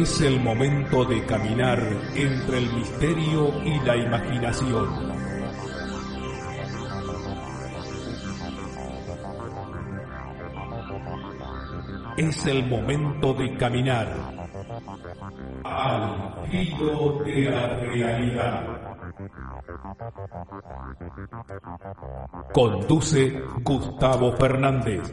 Es el momento de caminar entre el misterio y la imaginación. Es el momento de caminar al filo de la realidad. Conduce Gustavo Fernández.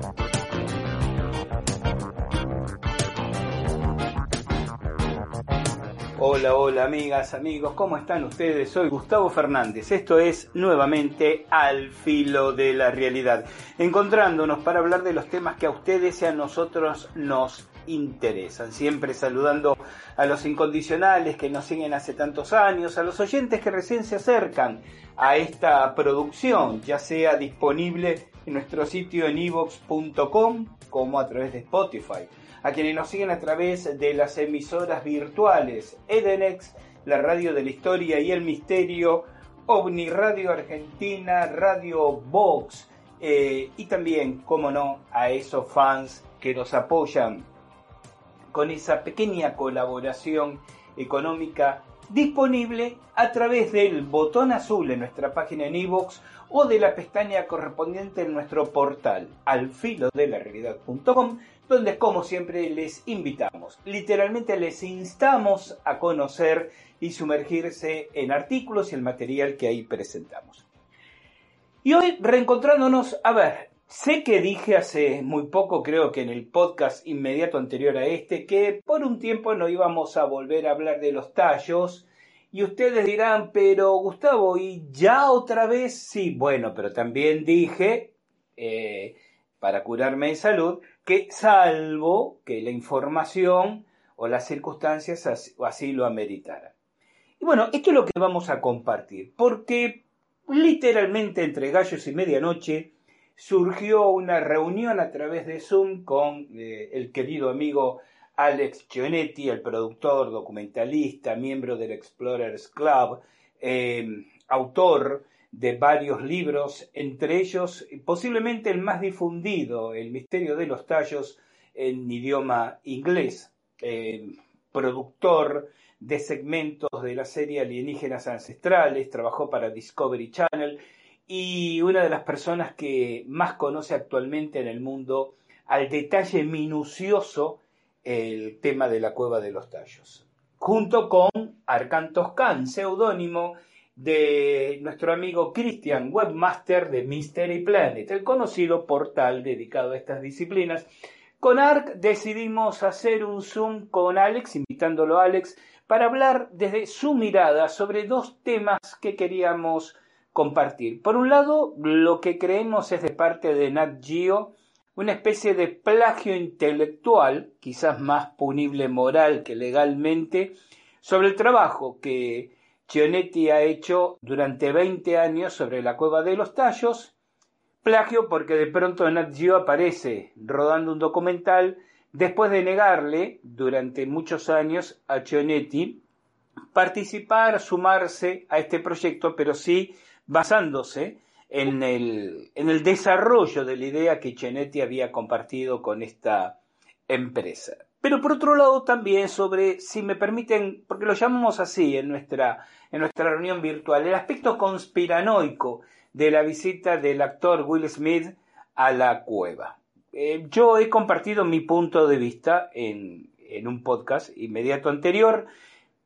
Hola, hola amigas, amigos, ¿cómo están ustedes? Soy Gustavo Fernández. Esto es nuevamente Al Filo de la Realidad, encontrándonos para hablar de los temas que a ustedes y a nosotros nos interesan. Siempre saludando a los incondicionales que nos siguen hace tantos años, a los oyentes que recién se acercan a esta producción, ya sea disponible en nuestro sitio en evox.com como a través de Spotify a quienes nos siguen a través de las emisoras virtuales Edenex, la radio de la historia y el misterio, OVNI Radio Argentina, Radio Vox eh, y también, como no, a esos fans que nos apoyan con esa pequeña colaboración económica disponible a través del botón azul en nuestra página en iVoox o de la pestaña correspondiente en nuestro portal alfilodelarealidad.com donde como siempre les invitamos, literalmente les instamos a conocer y sumergirse en artículos y el material que ahí presentamos. Y hoy reencontrándonos, a ver, sé que dije hace muy poco, creo que en el podcast inmediato anterior a este, que por un tiempo no íbamos a volver a hablar de los tallos, y ustedes dirán, pero Gustavo, ¿y ya otra vez? Sí, bueno, pero también dije, eh, para curarme en salud, que salvo que la información o las circunstancias así, lo ameritaran. Y bueno, esto es lo que vamos a compartir, porque literalmente entre gallos y medianoche surgió una reunión a través de Zoom con eh, el querido amigo Alex Gionetti, el productor, documentalista, miembro del Explorers Club, eh, autor de varios libros, entre ellos posiblemente el más difundido, El misterio de los tallos en idioma inglés, productor de segmentos de la serie Alienígenas Ancestrales, trabajó para Discovery Channel y una de las personas que más conoce actualmente en el mundo al detalle minucioso el tema de la cueva de los tallos. Junto con Arcan Toscan, seudónimo de nuestro amigo Christian, webmaster de Mystery Planet, el conocido portal dedicado a estas disciplinas. Con ARC decidimos hacer un Zoom con Alex, invitándolo a Alex, para hablar desde su mirada sobre dos temas que queríamos compartir. Por un lado, lo que creemos es de parte de Nat Geo, una especie de plagio intelectual, quizás más punible moral que legalmente, sobre el trabajo que Chionetti ha hecho durante 20 años sobre la cueva de los tallos, plagio porque de pronto Nat Geo aparece rodando un documental después de negarle durante muchos años a Chionetti participar, sumarse a este proyecto, pero sí basándose en el, en el desarrollo de la idea que Chionetti había compartido con esta empresa. Pero por otro lado también sobre, si me permiten, porque lo llamamos así en nuestra, en nuestra reunión virtual, el aspecto conspiranoico de la visita del actor Will Smith a la cueva. Eh, yo he compartido mi punto de vista en, en un podcast inmediato anterior,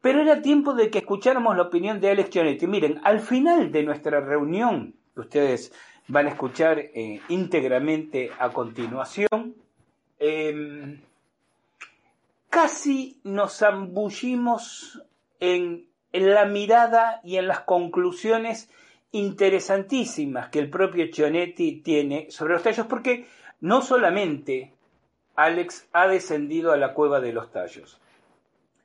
pero era tiempo de que escucháramos la opinión de Alex Gianetti. Miren, al final de nuestra reunión, que ustedes van a escuchar eh, íntegramente a continuación, eh, casi nos zambullimos en, la mirada y en las conclusiones interesantísimas que el propio Chionetti tiene sobre los tallos, porque no solamente Alex ha descendido a la cueva de los tallos,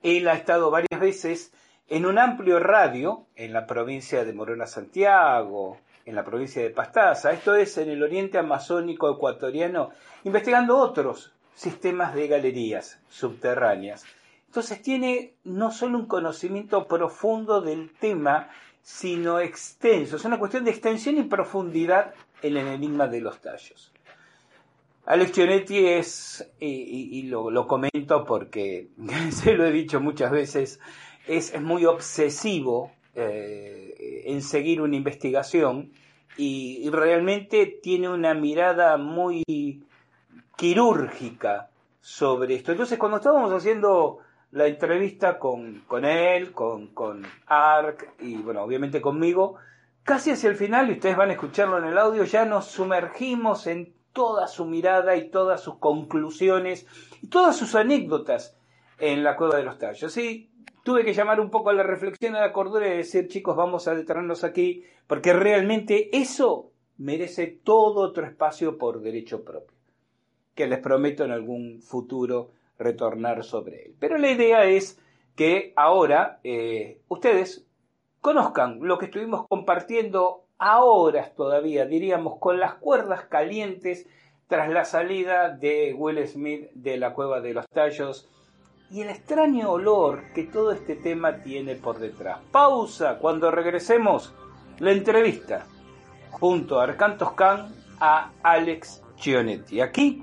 él ha estado varias veces en un amplio radio en la provincia de Morona Santiago, en la provincia de Pastaza, esto es en el oriente amazónico ecuatoriano, investigando otros sistemas de galerías subterráneas. Entonces tiene no solo un conocimiento profundo del tema, sino extenso. Es una cuestión de extensión y profundidad en el enigma de los tallos. Alex Chionetti es, y, lo, comento porque se lo he dicho muchas veces, es, muy obsesivo eh, en seguir una investigación y, realmente tiene una mirada muy quirúrgica sobre esto. Entonces, cuando estábamos haciendo la entrevista con, con él, con, con Ark y, bueno, obviamente conmigo, casi hacia el final, y ustedes van a escucharlo en el audio, ya nos sumergimos en toda su mirada y todas sus conclusiones y todas sus anécdotas en la cueva de los tallos. Sí, tuve que llamar un poco a la reflexión, a la cordura y decir, chicos, vamos a detenernos aquí, porque realmente eso merece todo otro espacio por derecho propio, que les prometo en algún futuro retornar sobre él. Pero la idea es que ahora eh, ustedes conozcan lo que estuvimos compartiendo a horas todavía, diríamos, con las cuerdas calientes tras la salida de Will Smith de la cueva de los tallos y el extraño olor que todo este tema tiene por detrás. Pausa, cuando regresemos, la entrevista junto a Arcantos Khan a Alex Chionetti, aquí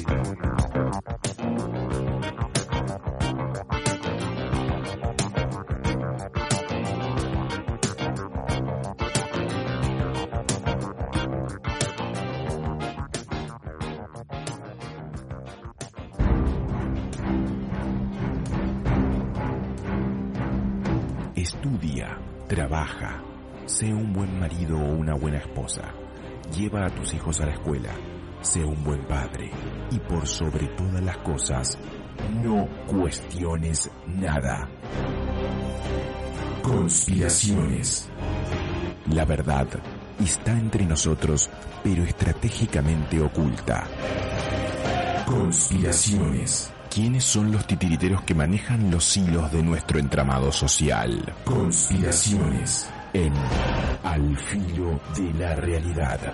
Estudia, trabaja, sé un buen marido o una buena esposa. Lleva a tus hijos a la escuela. Sé un buen padre. Y por sobre todas las cosas, no cuestiones nada. Conspiraciones. La verdad está entre nosotros, pero estratégicamente oculta. Conspiraciones. ¿Quiénes son los titiriteros que manejan los hilos de nuestro entramado social? Conspiraciones en Al filo de la realidad.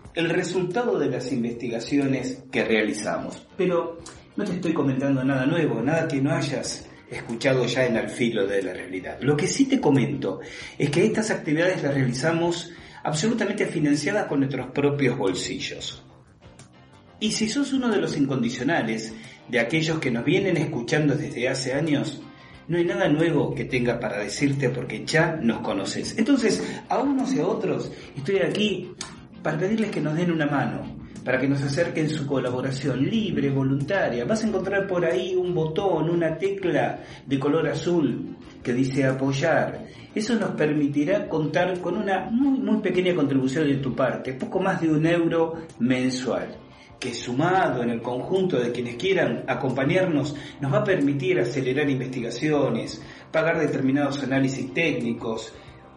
el resultado de las investigaciones que realizamos. Pero no te estoy comentando nada nuevo, nada que no hayas escuchado ya en el filo de la realidad. Lo que sí te comento es que estas actividades las realizamos absolutamente financiadas con nuestros propios bolsillos. Y si sos uno de los incondicionales, de aquellos que nos vienen escuchando desde hace años, no hay nada nuevo que tenga para decirte porque ya nos conoces. Entonces, a unos y a otros, estoy aquí para pedirles que nos den una mano, para que nos acerquen su colaboración libre, voluntaria. Vas a encontrar por ahí un botón, una tecla de color azul que dice apoyar. Eso nos permitirá contar con una muy, muy pequeña contribución de tu parte, poco más de un euro mensual que sumado en el conjunto de quienes quieran acompañarnos nos va a permitir acelerar investigaciones, pagar determinados análisis técnicos,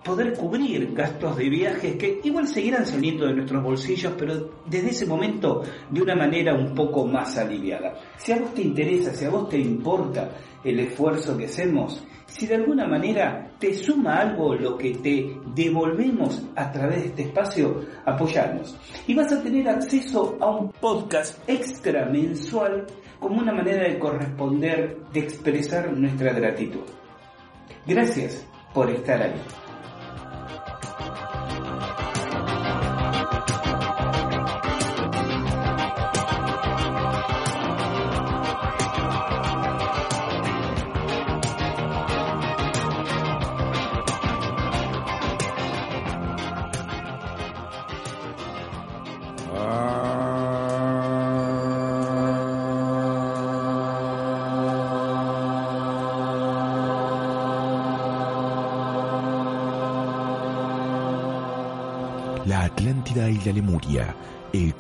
poder cubrir gastos de viajes que igual seguirán saliendo de nuestros bolsillos, pero desde ese momento de una manera un poco más aliviada. Si a vos te interesa, si a vos te importa el esfuerzo que hacemos, si de alguna manera te suma algo lo que te devolvemos a través de este espacio, apoyarnos. Y vas a tener acceso a un podcast extra mensual como una manera de corresponder, de expresar nuestra gratitud. Gracias por estar ahí.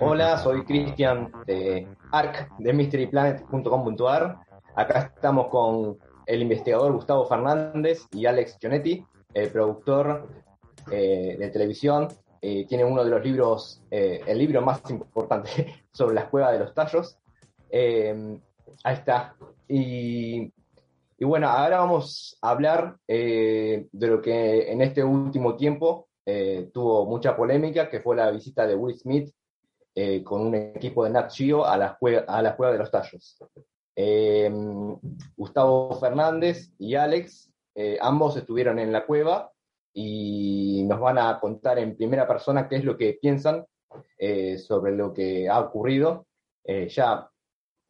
Hola, soy Cristian de ARC de mysteryplanet.com.ar. Acá estamos con el investigador Gustavo Fernández y Alex Gionetti, el productor eh, de televisión. Eh, tiene uno de los libros, eh, el libro más importante sobre las cuevas de los tallos. ahí está. Y y bueno, ahora vamos a hablar eh, de lo que en este último tiempo eh, tuvo mucha polémica, que fue la visita de Will Smith eh, con un equipo de Nat a la, a la Cueva de los Tallos. Gustavo Fernández y Alex, ambos estuvieron en la cueva y nos van a contar en primera persona qué es lo que piensan sobre lo que ha ocurrido. ya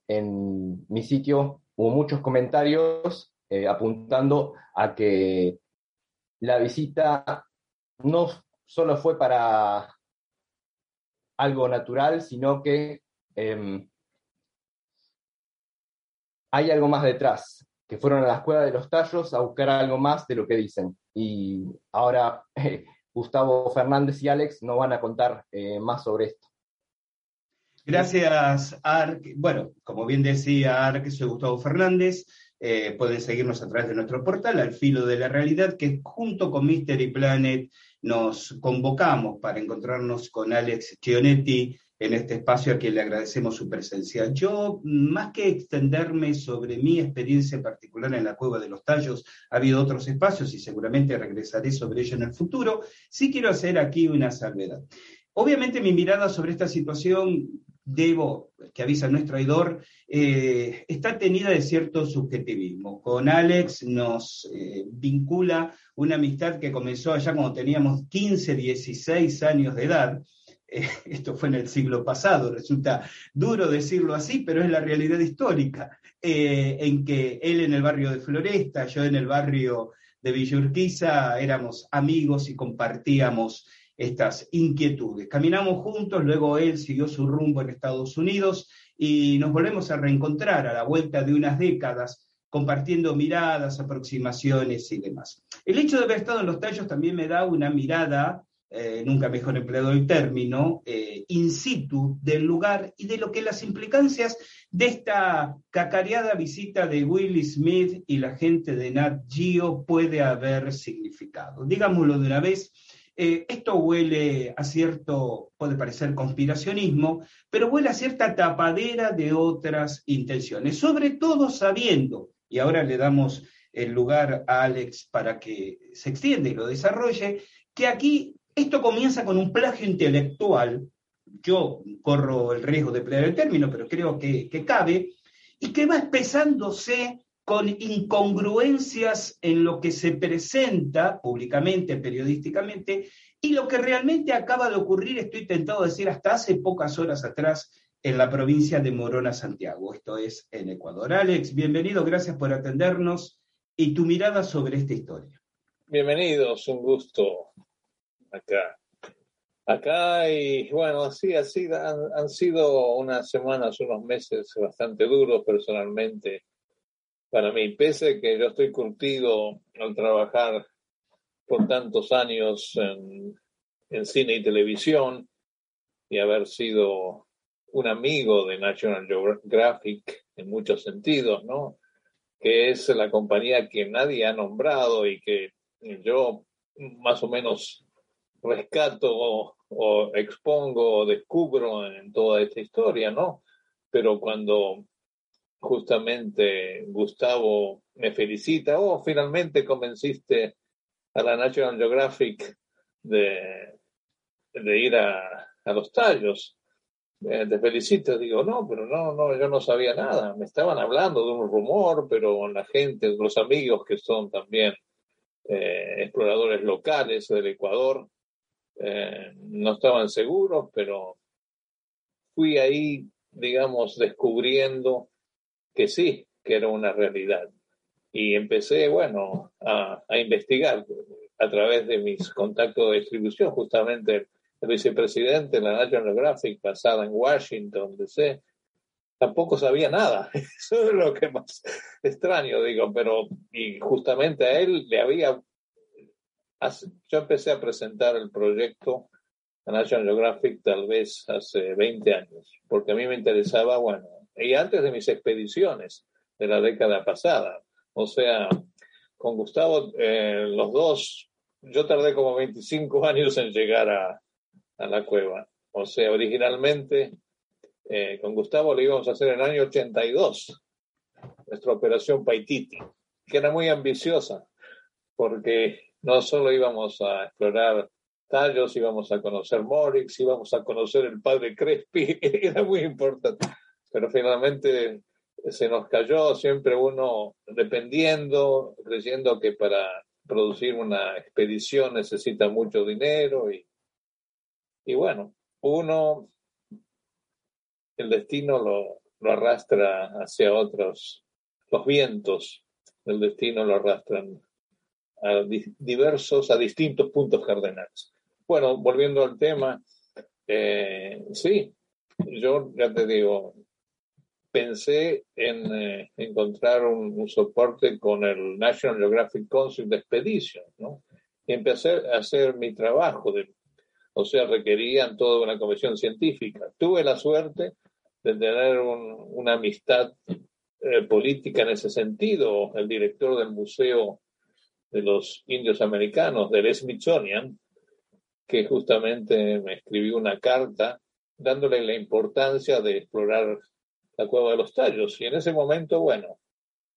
en mi sitio hubo muchos comentarios eh, apuntando a que la visita no solo fue para algo natural, sino que em, hay algo más detrás, que fueron a la escuela de los tallos a buscar algo más de lo que dicen. Y ahora Gustavo Fernández y Alex nos van a contar eh, más sobre esto. Gracias, Arc. Bueno, como bien decía Arc, soy Gustavo Fernández. Eh, pueden seguirnos a través de nuestro portal, Al Filo de la Realidad, que junto con Mystery Planet nos convocamos para encontrarnos con Alex Chionetti en este espacio a quien le agradecemos su presencia. Yo, más que extenderme sobre mi experiencia particular en la Cueva de los Tallos, ha habido otros espacios y seguramente regresaré sobre ello en el futuro, sí quiero hacer aquí una salvedad. Obviamente mi mirada sobre esta situación debo, que avisa nuestro traidor, eh, está tenida de cierto subjetivismo. Con Alex nos eh, vincula una amistad que comenzó allá cuando teníamos 15, 16 años de edad. Eh, esto fue en el siglo pasado, resulta duro decirlo así, pero es la realidad histórica, en que él en el barrio de Floresta, yo en el barrio de Villurquiza, éramos amigos y compartíamos estas inquietudes. Caminamos juntos, luego él siguió su rumbo en Estados Unidos y nos volvemos a reencontrar a la vuelta de unas décadas compartiendo miradas, aproximaciones y demás. El hecho de haber estado en los tallos también me da una mirada, eh, nunca mejor empleado el término, eh, in situ del lugar y de lo que las implicancias de esta cacareada visita de Will Smith y la gente de Nat Geo puede haber significado. Digámoslo de una vez, eh, esto huele a cierto, puede parecer conspiracionismo, pero huele a cierta tapadera de otras intenciones, sobre todo sabiendo y ahora le damos el lugar a Alex para que se extienda y lo desarrolle, que aquí esto comienza con un plagio intelectual, yo corro el riesgo de emplear el término, pero creo que, que cabe, y que va espesándose con incongruencias en lo que se presenta públicamente, periodísticamente, y lo que realmente acaba de ocurrir, estoy tentado a decir hasta hace pocas horas atrás, en la provincia de Morona, Santiago. Esto es en Ecuador. Alex, bienvenido, gracias por atendernos y tu mirada sobre esta historia. Bienvenidos, un gusto acá. Acá y bueno, así, así han, han sido unas semanas, unos meses bastante duros personalmente para mí, pese que yo estoy curtido al trabajar por tantos años en, cine y televisión y haber sido un amigo de National Geographic en muchos sentidos, ¿no? Que es la compañía que nadie ha nombrado y que yo más o menos rescato o, expongo o descubro en toda esta historia, ¿no? Pero cuando justamente Gustavo me felicita, oh, finalmente convenciste a la National Geographic de, de ir a, a los tallos. Eh, te felicito, digo, no, pero no, no, yo no sabía nada, me estaban hablando de un rumor, pero la gente, los amigos que son también eh, exploradores locales del Ecuador, eh, no estaban seguros, pero fui ahí, digamos, descubriendo que sí, que era una realidad. Y empecé, bueno, a, a investigar a través de mis contactos de distribución, justamente el vicepresidente de la National Geographic, basada en Washington, D.C., tampoco sabía nada. Eso es lo que más extraño, digo, pero y justamente a él le había... Yo empecé a presentar el proyecto a National Geographic tal vez hace 20 años, porque a mí me interesaba, bueno, y antes de mis expediciones de la década pasada, o sea, con Gustavo, eh, los dos, yo tardé como 25 años en llegar a, a la cueva. O sea, originalmente eh, con Gustavo lo íbamos a hacer en el año 82, nuestra operación Paititi, que era muy ambiciosa, porque no solo íbamos a explorar tallos, íbamos a conocer Morix, íbamos a conocer el padre Crespi, era muy importante. Pero finalmente se nos cayó siempre uno dependiendo, creyendo que para producir una expedición necesita mucho dinero y y bueno, uno, el destino lo, lo arrastra hacia otros, los vientos del destino lo arrastran a diversos, a distintos puntos cardenales. Bueno, volviendo al tema, eh, sí, yo ya te digo, pensé en eh, encontrar un, un, soporte con el National Geographic Council de Expedition, ¿no? Y empecé a hacer mi trabajo de o sea, requerían toda una comisión científica. Tuve la suerte de tener una amistad eh, política en ese sentido. El director del Museo de los Indios Americanos, del Smithsonian, que justamente me escribió una carta dándole la importancia de explorar la cueva de los tallos. Y en ese momento, bueno,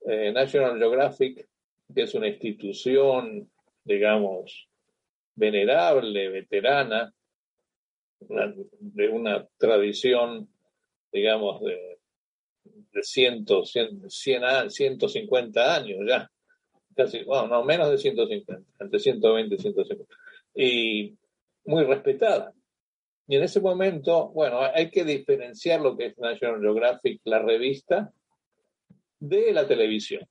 eh, National Geographic, que es una institución, digamos, venerable, veterana, de una tradición, digamos, de, de 100, 100, 150 años ya, casi, bueno, no, menos de 150, entre 120 y 150, y muy respetada. Y en ese momento, bueno, hay que diferenciar lo que es National Geographic, la revista, de la televisión.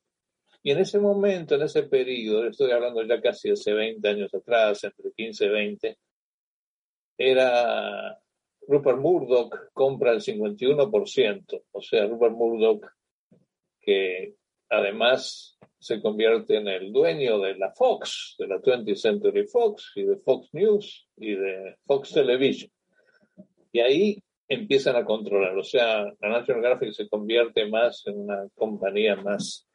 Y en ese momento, en ese periodo, estoy hablando ya casi hace 20 años atrás, entre 15 y 20, era Rupert Murdoch compra el 51%, o sea, Rupert Murdoch que además se convierte en el dueño de la Fox, de la 20th Century Fox y de Fox News y de Fox Television. Y ahí empiezan a controlar, o sea, la National Graphic se convierte más en una compañía más,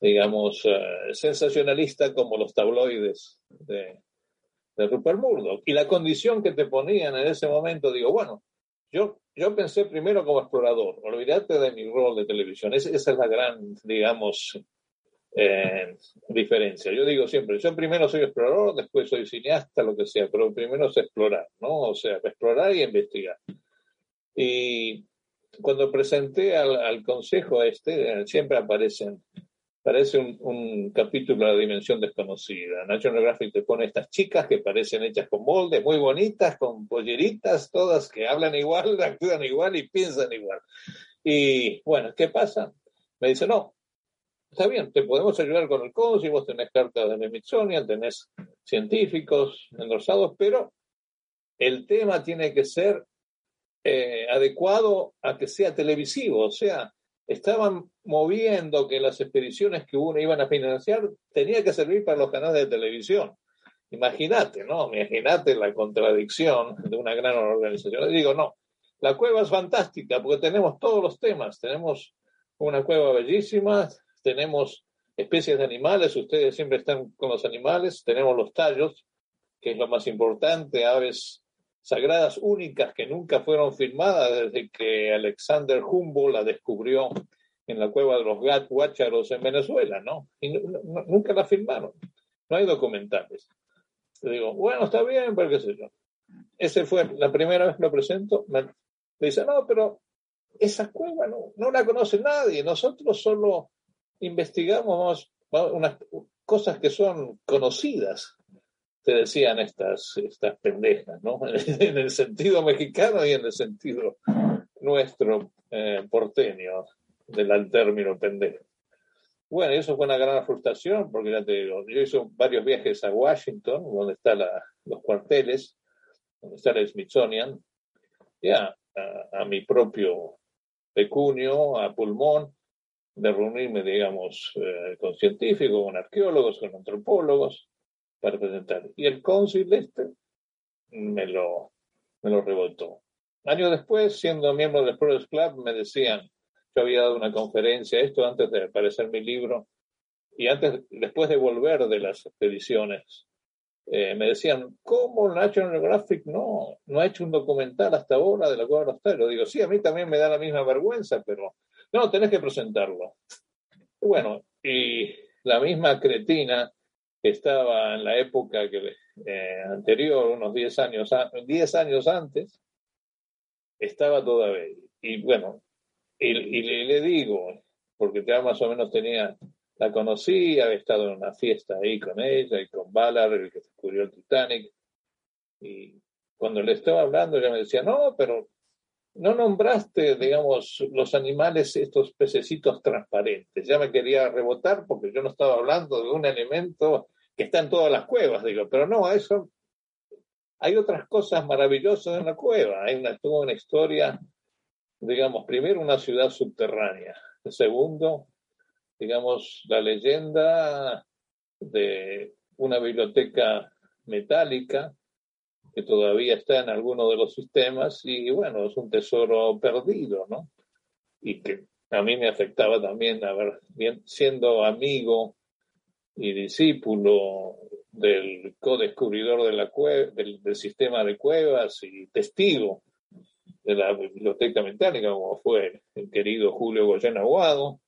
digamos, eh, sensacionalista como los tabloides de, de Rupert Murdoch. Y la condición que te ponían en ese momento, digo, bueno, yo, yo pensé primero como explorador, olvídate de mi rol de televisión. esa es la gran, digamos, eh, diferencia. Yo digo siempre, yo primero soy explorador, después soy cineasta, lo que sea, pero primero es explorar, ¿no? O sea, explorar y investigar. Y cuando presenté al, al consejo este, siempre aparecen parece un, capítulo de la dimensión desconocida. National Geographic te pone estas chicas que parecen hechas con molde, muy bonitas, con polleritas, todas que hablan igual, actúan igual y piensan igual. Y bueno, ¿qué pasa? Me dice, no, está bien, te podemos ayudar con el CONSI, vos tenés cartas de Smithsonian, tenés científicos endorsados, pero el tema tiene que ser eh, adecuado a que sea televisivo, o sea, estaban moviendo que las expediciones que uno iban a financiar tenía que servir para los canales de televisión. Imagínate, ¿no? Imagínate la contradicción de una gran organización. Y digo, no, la cueva es fantástica porque tenemos todos los temas. Tenemos una cueva bellísima, tenemos especies de animales, ustedes siempre están con los animales, tenemos los tallos, que es lo más importante, aves sagradas únicas que nunca fueron filmadas desde que Alexander Humboldt la descubrió en la cueva de los Gat Huácharos en Venezuela, ¿no? Y nunca la filmaron. No hay documentales. Le digo, bueno, está bien, pero qué sé yo. Ese fue la primera vez que lo presento. Me dice, no, pero esa cueva no, no la conoce nadie. Nosotros solo investigamos unas cosas que son conocidas te decían estas, estas pendejas, ¿no? en el sentido mexicano y en el sentido nuestro eh, porteño del término pendejo. Bueno, eso fue una gran frustración, porque ya te digo, yo hice varios viajes a Washington, donde están los cuarteles, donde está el Smithsonian, ya a, mi propio pecunio, a pulmón, de reunirme, digamos, eh, con científicos, con arqueólogos, con antropólogos, para presentar. Y el cónsul este me lo, me lo rebotó. Años después, siendo miembro del Explorers Club, me decían, yo había dado una conferencia, esto antes de aparecer mi libro, y antes, después de volver de las expediciones, eh, me decían, ¿cómo National Geographic no, no ha hecho un documental hasta ahora de la Cueva de los Digo, sí, a mí también me da la misma vergüenza, pero no, tenés que presentarlo. Bueno, y la misma cretina estaba en la época que, eh, anterior, unos 10 años, 10 años antes, estaba todavía. Y bueno, y, le, digo, porque ya más o menos tenía, la conocí, había estado en una fiesta ahí con ella y con Ballard, el que descubrió el Titanic. Y cuando le estaba hablando, ella me decía, no, pero no nombraste, digamos, los animales, estos pececitos transparentes. Ya me quería rebotar porque yo no estaba hablando de un alimento que está en todas las cuevas, digo, pero no, eso hay otras cosas maravillosas en la cueva. Hay una, una historia, digamos, primero una ciudad subterránea, segundo, digamos, la leyenda de una biblioteca metálica que todavía está en alguno de los sistemas y bueno, es un tesoro perdido, ¿no? Y que a mí me afectaba también, a ver, siendo amigo y discípulo del co-descubridor de la del, sistema de cuevas y testigo de la biblioteca metálica, como fue el querido Julio Goyen Aguado.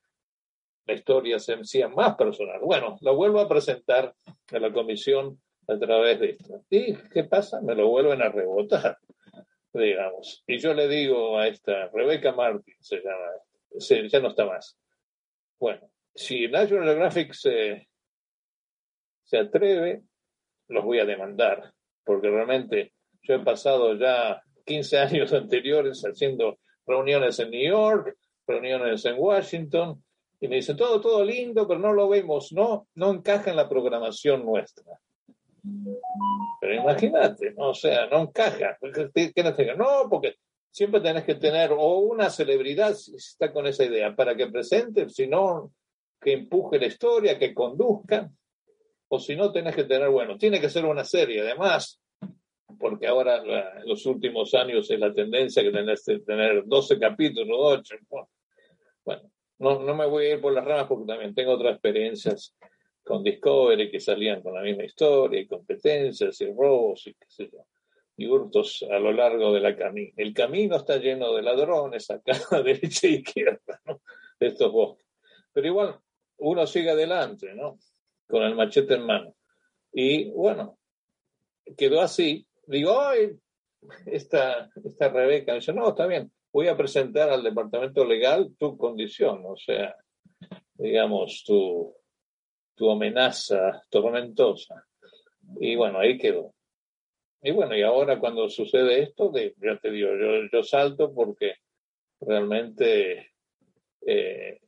La historia se hacía más personal. Bueno, lo vuelvo a presentar a la comisión a través de esto. ¿Y qué pasa? Me lo vuelven a rebotar, digamos. Y yo le digo a esta, Rebeca Martin se llama, ya no está más. Bueno, si National Geographic se se atreve, los voy a demandar, porque realmente yo he pasado ya 15 años anteriores haciendo reuniones en New York, reuniones en Washington, y me dicen, todo, todo lindo, pero no lo vemos, no, no encaja en la programación nuestra. Pero imagínate, ¿no? o sea, no encaja. No, porque siempre tenés que tener o una celebridad, si está con esa idea, para que presente, si no, que empuje la historia, que conduzca, o si no, tenés que tener, bueno, tiene que ser una serie, además, porque ahora en los últimos años es la tendencia que tenés que tener 12 capítulos, 8. Bueno, no, no me voy a ir por las ramas porque también tengo otras experiencias con Discovery que salían con la misma historia y competencias y robos y qué sé yo, y hurtos a lo largo de la camino. El camino está lleno de ladrones acá derecha e izquierda. De estos bosques. Pero igual uno sigue adelante, ¿no? Con el machete en mano. Y bueno, quedó así. Digo, ay, esta, esta Rebeca dice, no, está bien, voy a presentar al departamento legal tu condición, o sea, digamos, tu, tu amenaza tormentosa. Y bueno, ahí quedó. Y bueno, y ahora cuando sucede esto, de, ya te digo, yo, yo salto porque realmente eh,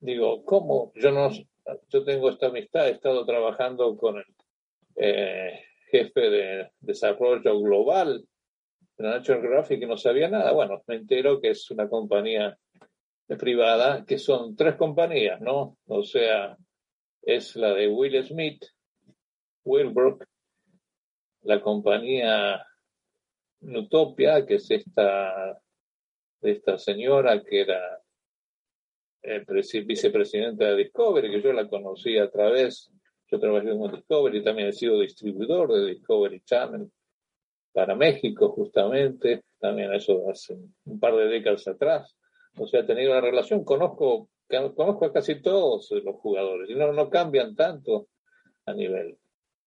digo, ¿cómo? Yo no, yo tengo esta amistad, he estado trabajando con el eh, jefe de desarrollo global de National Geographic y no sabía nada. Bueno, me entero que es una compañía privada, que son tres compañías, ¿no? O sea, es la de Will Smith, Wilbrook, la compañía Nutopia, que es esta, esta señora que era eh, vicepresidenta de Discovery, que yo la conocí a través, yo trabajé con Discovery, también he sido distribuidor de Discovery Channel para México, justamente, también eso hace un par de décadas atrás. O sea, he tenido una relación, conozco, conozco a casi todos los jugadores y no, no cambian tanto a nivel.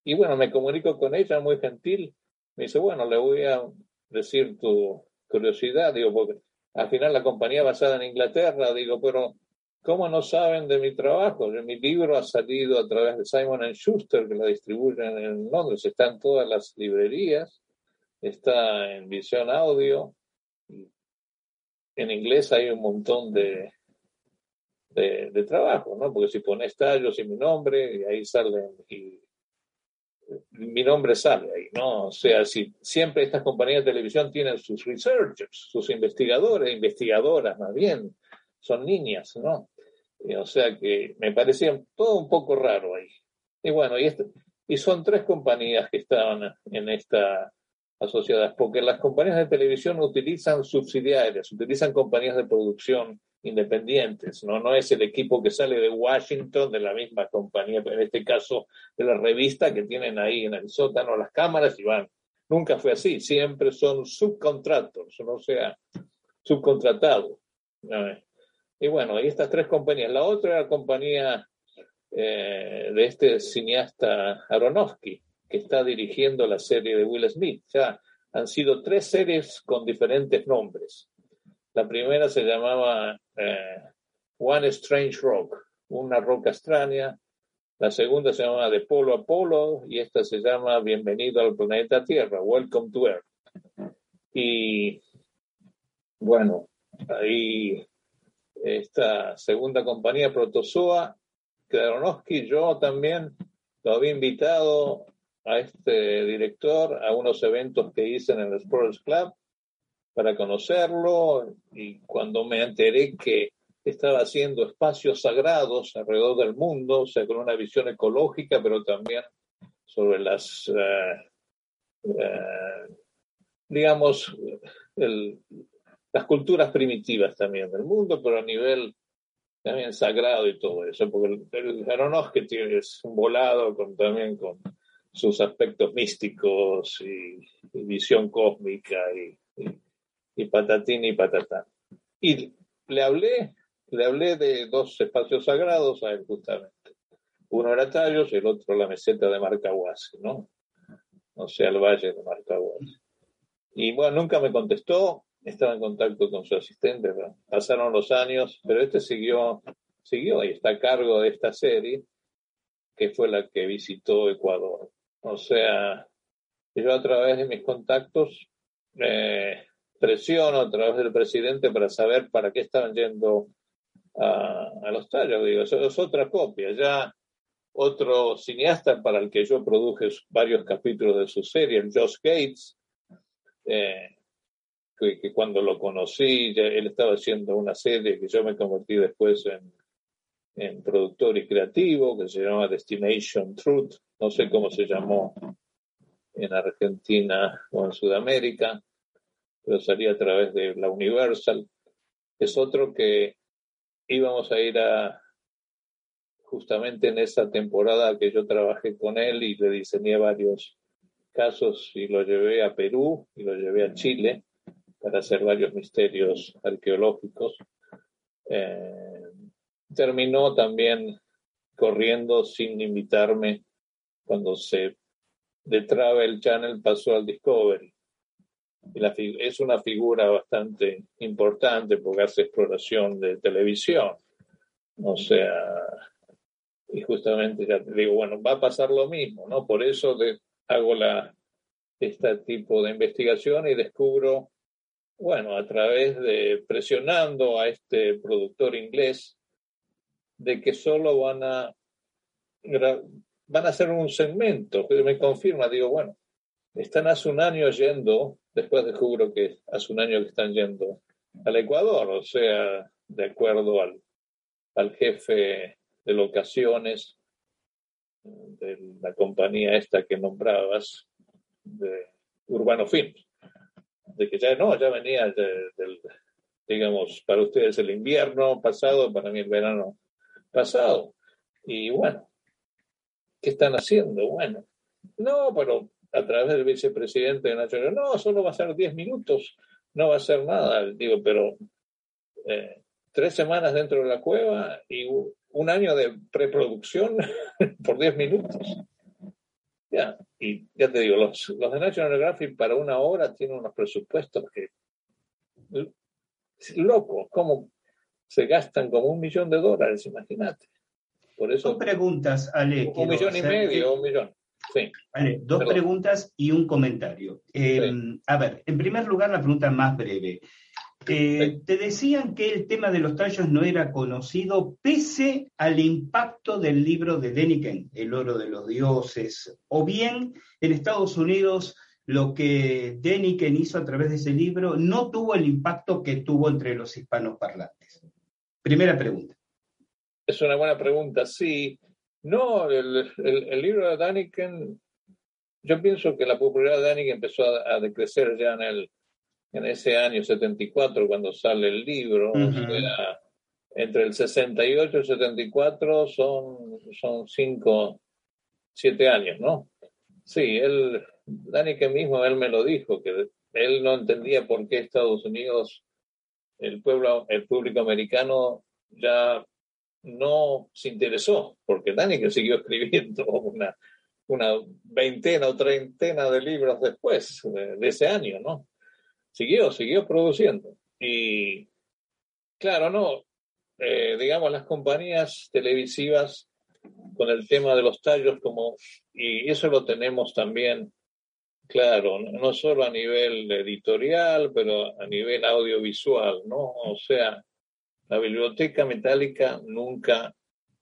Y bueno, me comunico con ella, muy gentil. Me dice, bueno, le voy a decir tu curiosidad, digo, porque al final la compañía basada en Inglaterra, digo, pero ¿cómo no saben de mi trabajo? Mi libro ha salido a través de Simon Schuster, que la distribuyen en Londres, está en todas las librerías está en visión audio. En inglés hay un montón de, de, trabajo, ¿no? Porque si pones tallos y mi nombre, y ahí salen, y mi nombre sale ahí, ¿no? O sea, si siempre estas compañías de televisión tienen sus researchers, sus investigadores, investigadoras más bien, son niñas, ¿no? o sea que me parecía todo un poco raro ahí. Y bueno, y, este, y son tres compañías que estaban en esta asociadas, porque las compañías de televisión utilizan subsidiarias, utilizan compañías de producción independientes, ¿no? No es el equipo que sale de Washington, de la misma compañía, en este caso de la revista que tienen ahí en el sótano las cámaras y van. Nunca fue así, siempre son subcontratos, no sea subcontratado. Y bueno, y estas tres compañías. La otra era la compañía eh, de este cineasta Aronofsky, que está dirigiendo la serie de Will Smith. O sea, han sido tres series con diferentes nombres. La primera se llamaba eh, One Strange Rock, una roca extraña. La segunda se llama De Polo a Polo y esta se llama Bienvenido al planeta Tierra, Welcome to Earth. Y bueno, ahí esta segunda compañía, Protozoa, Aronofsky, yo también lo había invitado a este director a unos eventos que hice en el Sports Club para conocerlo y cuando me enteré que estaba haciendo espacios sagrados alrededor del mundo, o sea, con una visión ecológica, pero también sobre las, eh, digamos, las culturas primitivas también del mundo, pero a nivel también sagrado y todo eso, porque el, el es un volado también con sus aspectos místicos y, visión cósmica y, patatín y patatán. Y le hablé, le hablé de dos espacios sagrados a él justamente. Uno era Tallos y el otro la meseta de Marcahuasi, ¿no? O sea, el valle de Marcahuasi. Y bueno, nunca me contestó, estaba en contacto con su asistente, pasaron los años, pero este siguió, siguió y está a cargo de esta serie, que fue la que visitó Ecuador. O sea, yo a través de mis contactos eh, presiono a través del presidente para saber para qué estaban yendo a, los tallos. Digo, eso es otra copia. Ya otro cineasta para el que yo produje varios capítulos de su serie, el Josh Gates, eh, que, cuando lo conocí, él estaba haciendo una serie que yo me convertí después en, en productor y creativo, que se llama Destination Truth, no sé cómo se llamó en Argentina o en Sudamérica, pero salía a través de la Universal. Es otro que íbamos a ir a justamente en esa temporada que yo trabajé con él y le diseñé varios casos y lo llevé a Perú y lo llevé a Chile para hacer varios misterios arqueológicos. Eh, terminó también corriendo sin invitarme cuando se de Travel Channel pasó al Discovery. La, es una figura bastante importante porque hace exploración de televisión. O sea, y justamente ya te digo, bueno, va a pasar lo mismo, ¿no? Por eso hago la, este tipo de investigación y descubro, bueno, a través de presionando a este productor inglés, de que solo van a van a hacer un segmento que me confirma, digo, bueno, están hace un año yendo, después descubro que hace un año que están yendo al Ecuador, o sea, de acuerdo al, al jefe de locaciones de la compañía esta que nombrabas, de Urbano Films, de que ya no, ya venía del, digamos, para ustedes el invierno pasado, para mí el verano pasado. Y bueno, ¿Qué están haciendo? Bueno, no, pero a través del vicepresidente de Naciones no, solo va a ser 10 minutos, no va a ser nada. Digo, pero eh, tres semanas dentro de la cueva y un año de preproducción por 10 minutos. Ya, y ya te digo, los, los de National Geographic para una hora tienen unos presupuestos que locos, como se gastan como un millón de dólares, imagínate. Por eso, dos preguntas, Ale. Un millón y medio, un millón. Sí. Vale, dos preguntas y un comentario. Em, a ver, en primer lugar, la pregunta más breve. Eh, te decían que el tema de los tallos no era conocido pese al impacto del libro de Deniken, El oro de los dioses, o bien en Estados Unidos lo que Deniken hizo a través de ese libro no tuvo el impacto que tuvo entre los hispanos parlantes. Primera pregunta. Es una buena pregunta, sí. No, el, libro de Daniken, yo pienso que la popularidad de Daniken empezó a, decrecer ya en, el, en ese año 74, cuando sale el libro. entre el 68 y el 74 son, son cinco, siete años, ¿no? Sí, él, Daniken mismo, él me lo dijo, que él no entendía por qué Estados Unidos, el pueblo, el público americano ya no se interesó, porque Daniel siguió escribiendo una, una veintena o treintena de libros después de, ese año, ¿no? Siguió, siguió produciendo. Y claro, no, eh, digamos, las compañías televisivas con el tema de los tallos, como, y eso lo tenemos también, claro, no solo a nivel editorial, pero a nivel audiovisual, ¿no? O sea, la biblioteca metálica nunca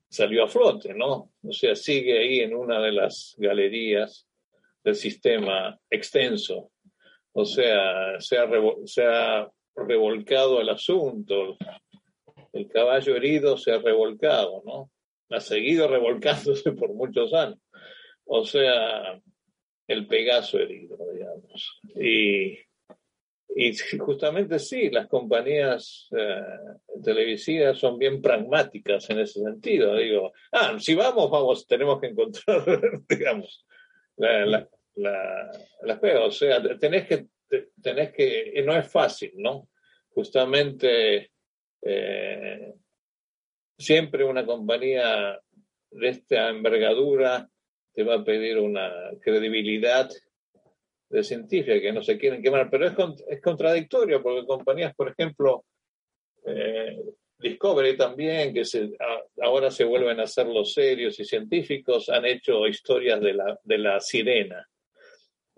salió a flote, ¿no? O sea, sigue ahí en una de las galerías del sistema extenso. O sea, se ha, revolcado el asunto, el caballo herido se ha revolcado, ¿no? Ha seguido revolcándose por muchos años. O sea, el Pegaso herido, digamos. Y y justamente sí, las compañías eh, televisivas son bien pragmáticas en ese sentido. Digo, ah, si vamos, vamos, tenemos que encontrar, digamos, la, la, la, O sea, tenés que, tenés que, no es fácil, ¿no? Justamente eh, siempre una compañía de esta envergadura te va a pedir una credibilidad de científica que no se quieren quemar, pero es, es contradictorio porque compañías, por ejemplo, eh, Discovery también, que se, ahora se vuelven a hacer los serios y científicos, han hecho historias de la, de la sirena,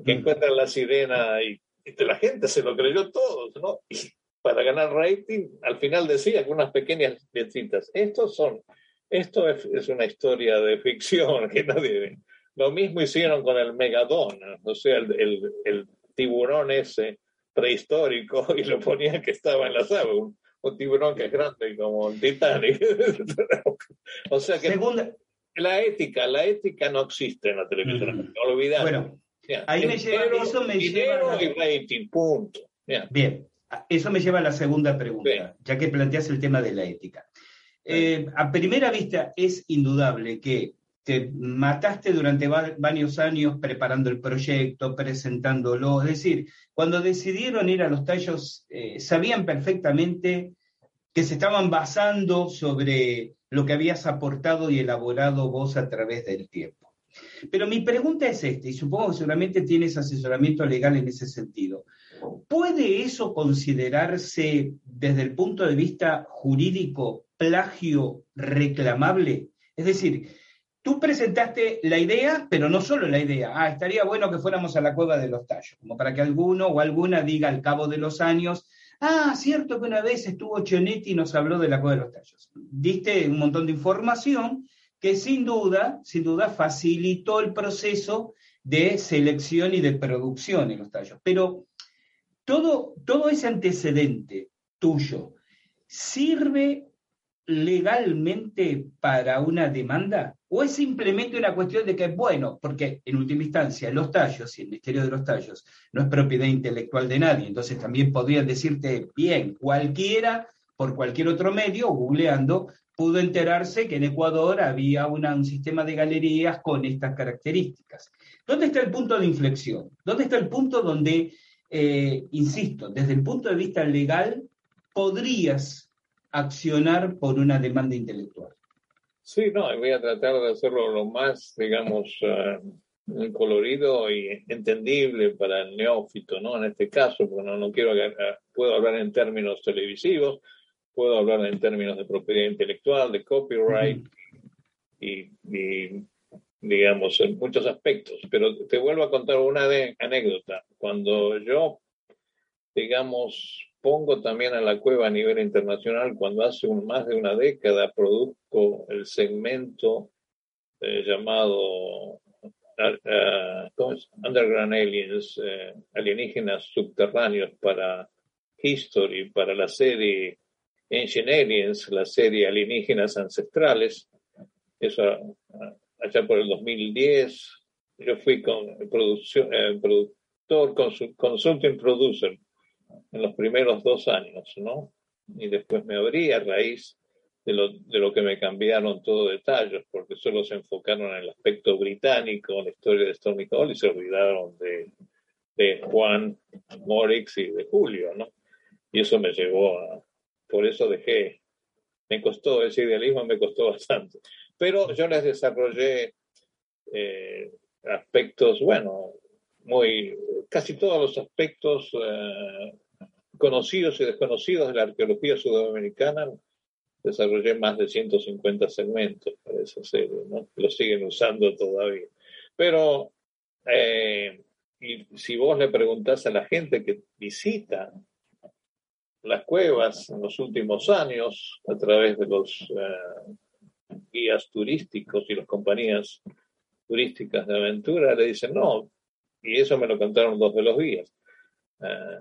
que mm. encuentran la sirena y, la gente se lo creyó todo, ¿no? Y para ganar rating, al final decía con unas pequeñas letritas, estos son, esto es, es una historia de ficción que nadie ve. Lo mismo hicieron con el megadón, o sea, el, tiburón ese prehistórico y lo ponían que estaba en la sala, un, un tiburón que es grande como el Titanic. o sea que la ética, la ética no existe en la televisión. Mm. Olvidar. Bueno, ahí me lleva, eso me lleva y rating, punto. Bien, eso me lleva a la segunda pregunta, ya que planteas el tema de la ética. Eh, a primera vista es indudable que te mataste durante varios años preparando el proyecto, presentándolo. Es decir, cuando decidieron ir a los tallos, eh, sabían perfectamente que se estaban basando sobre lo que habías aportado y elaborado vos a través del tiempo. Pero mi pregunta es esta, y supongo que seguramente tienes asesoramiento legal en ese sentido. ¿Puede eso considerarse desde el punto de vista jurídico plagio reclamable? Es decir, tú presentaste la idea, pero no solo la idea. Ah, estaría bueno que fuéramos a la cueva de los tallos, como para que alguno o alguna diga al cabo de los años, ah, cierto que una vez estuvo Chionetti y nos habló de la cueva de los tallos. Diste un montón de información que sin duda, sin duda facilitó el proceso de selección y de producción en los tallos. Pero todo, todo ese antecedente tuyo sirve legalmente para una demanda? ¿O es simplemente una cuestión de que, bueno, porque en última instancia los tallos y el misterio de los tallos no es propiedad intelectual de nadie, entonces también podrían decirte, bien, cualquiera, por cualquier otro medio, googleando, pudo enterarse que en Ecuador había un sistema de galerías con estas características. ¿Dónde está el punto de inflexión? ¿Dónde está el punto donde, eh, insisto, desde el punto de vista legal, podrías accionar por una demanda intelectual. Sí, no, voy a tratar de hacerlo lo más, digamos, uh, colorido y entendible para el neófito, ¿no? En este caso, porque no, no quiero, puedo hablar en términos televisivos, puedo hablar en términos de propiedad intelectual, de copyright y, digamos, en muchos aspectos. Pero te vuelvo a contar una de, anécdota. Cuando yo, digamos, pongo también a la cueva a nivel internacional cuando hace más de una década produzco el segmento eh, llamado Underground Aliens, eh, alienígenas subterráneos para History, para la serie Ancient Aliens, la serie Alienígenas Ancestrales. Eso allá por el 2010. Yo fui con producción, productor, consulting producer en los primeros dos años, ¿no? Y después me abrí a raíz de lo, de lo que me cambiaron todos detalles, porque solo se enfocaron en el aspecto británico, en la historia de Stormy Cole, y se olvidaron de, de Juan, Morix y de Julio, ¿no? Y eso me llevó a... Por eso dejé... Me costó, ese idealismo me costó bastante. Pero yo les desarrollé eh, aspectos, bueno, muy, casi todos los aspectos eh, conocidos y desconocidos de la arqueología sudamericana, desarrollé más de 150 segmentos para esa serie, ¿no? Lo siguen usando todavía. Pero, eh, si vos le preguntás a la gente que visita las cuevas en los últimos años a través de los eh, guías turísticos y las compañías turísticas de aventura, le dicen, no, y eso me lo contaron dos de los guías. Eh,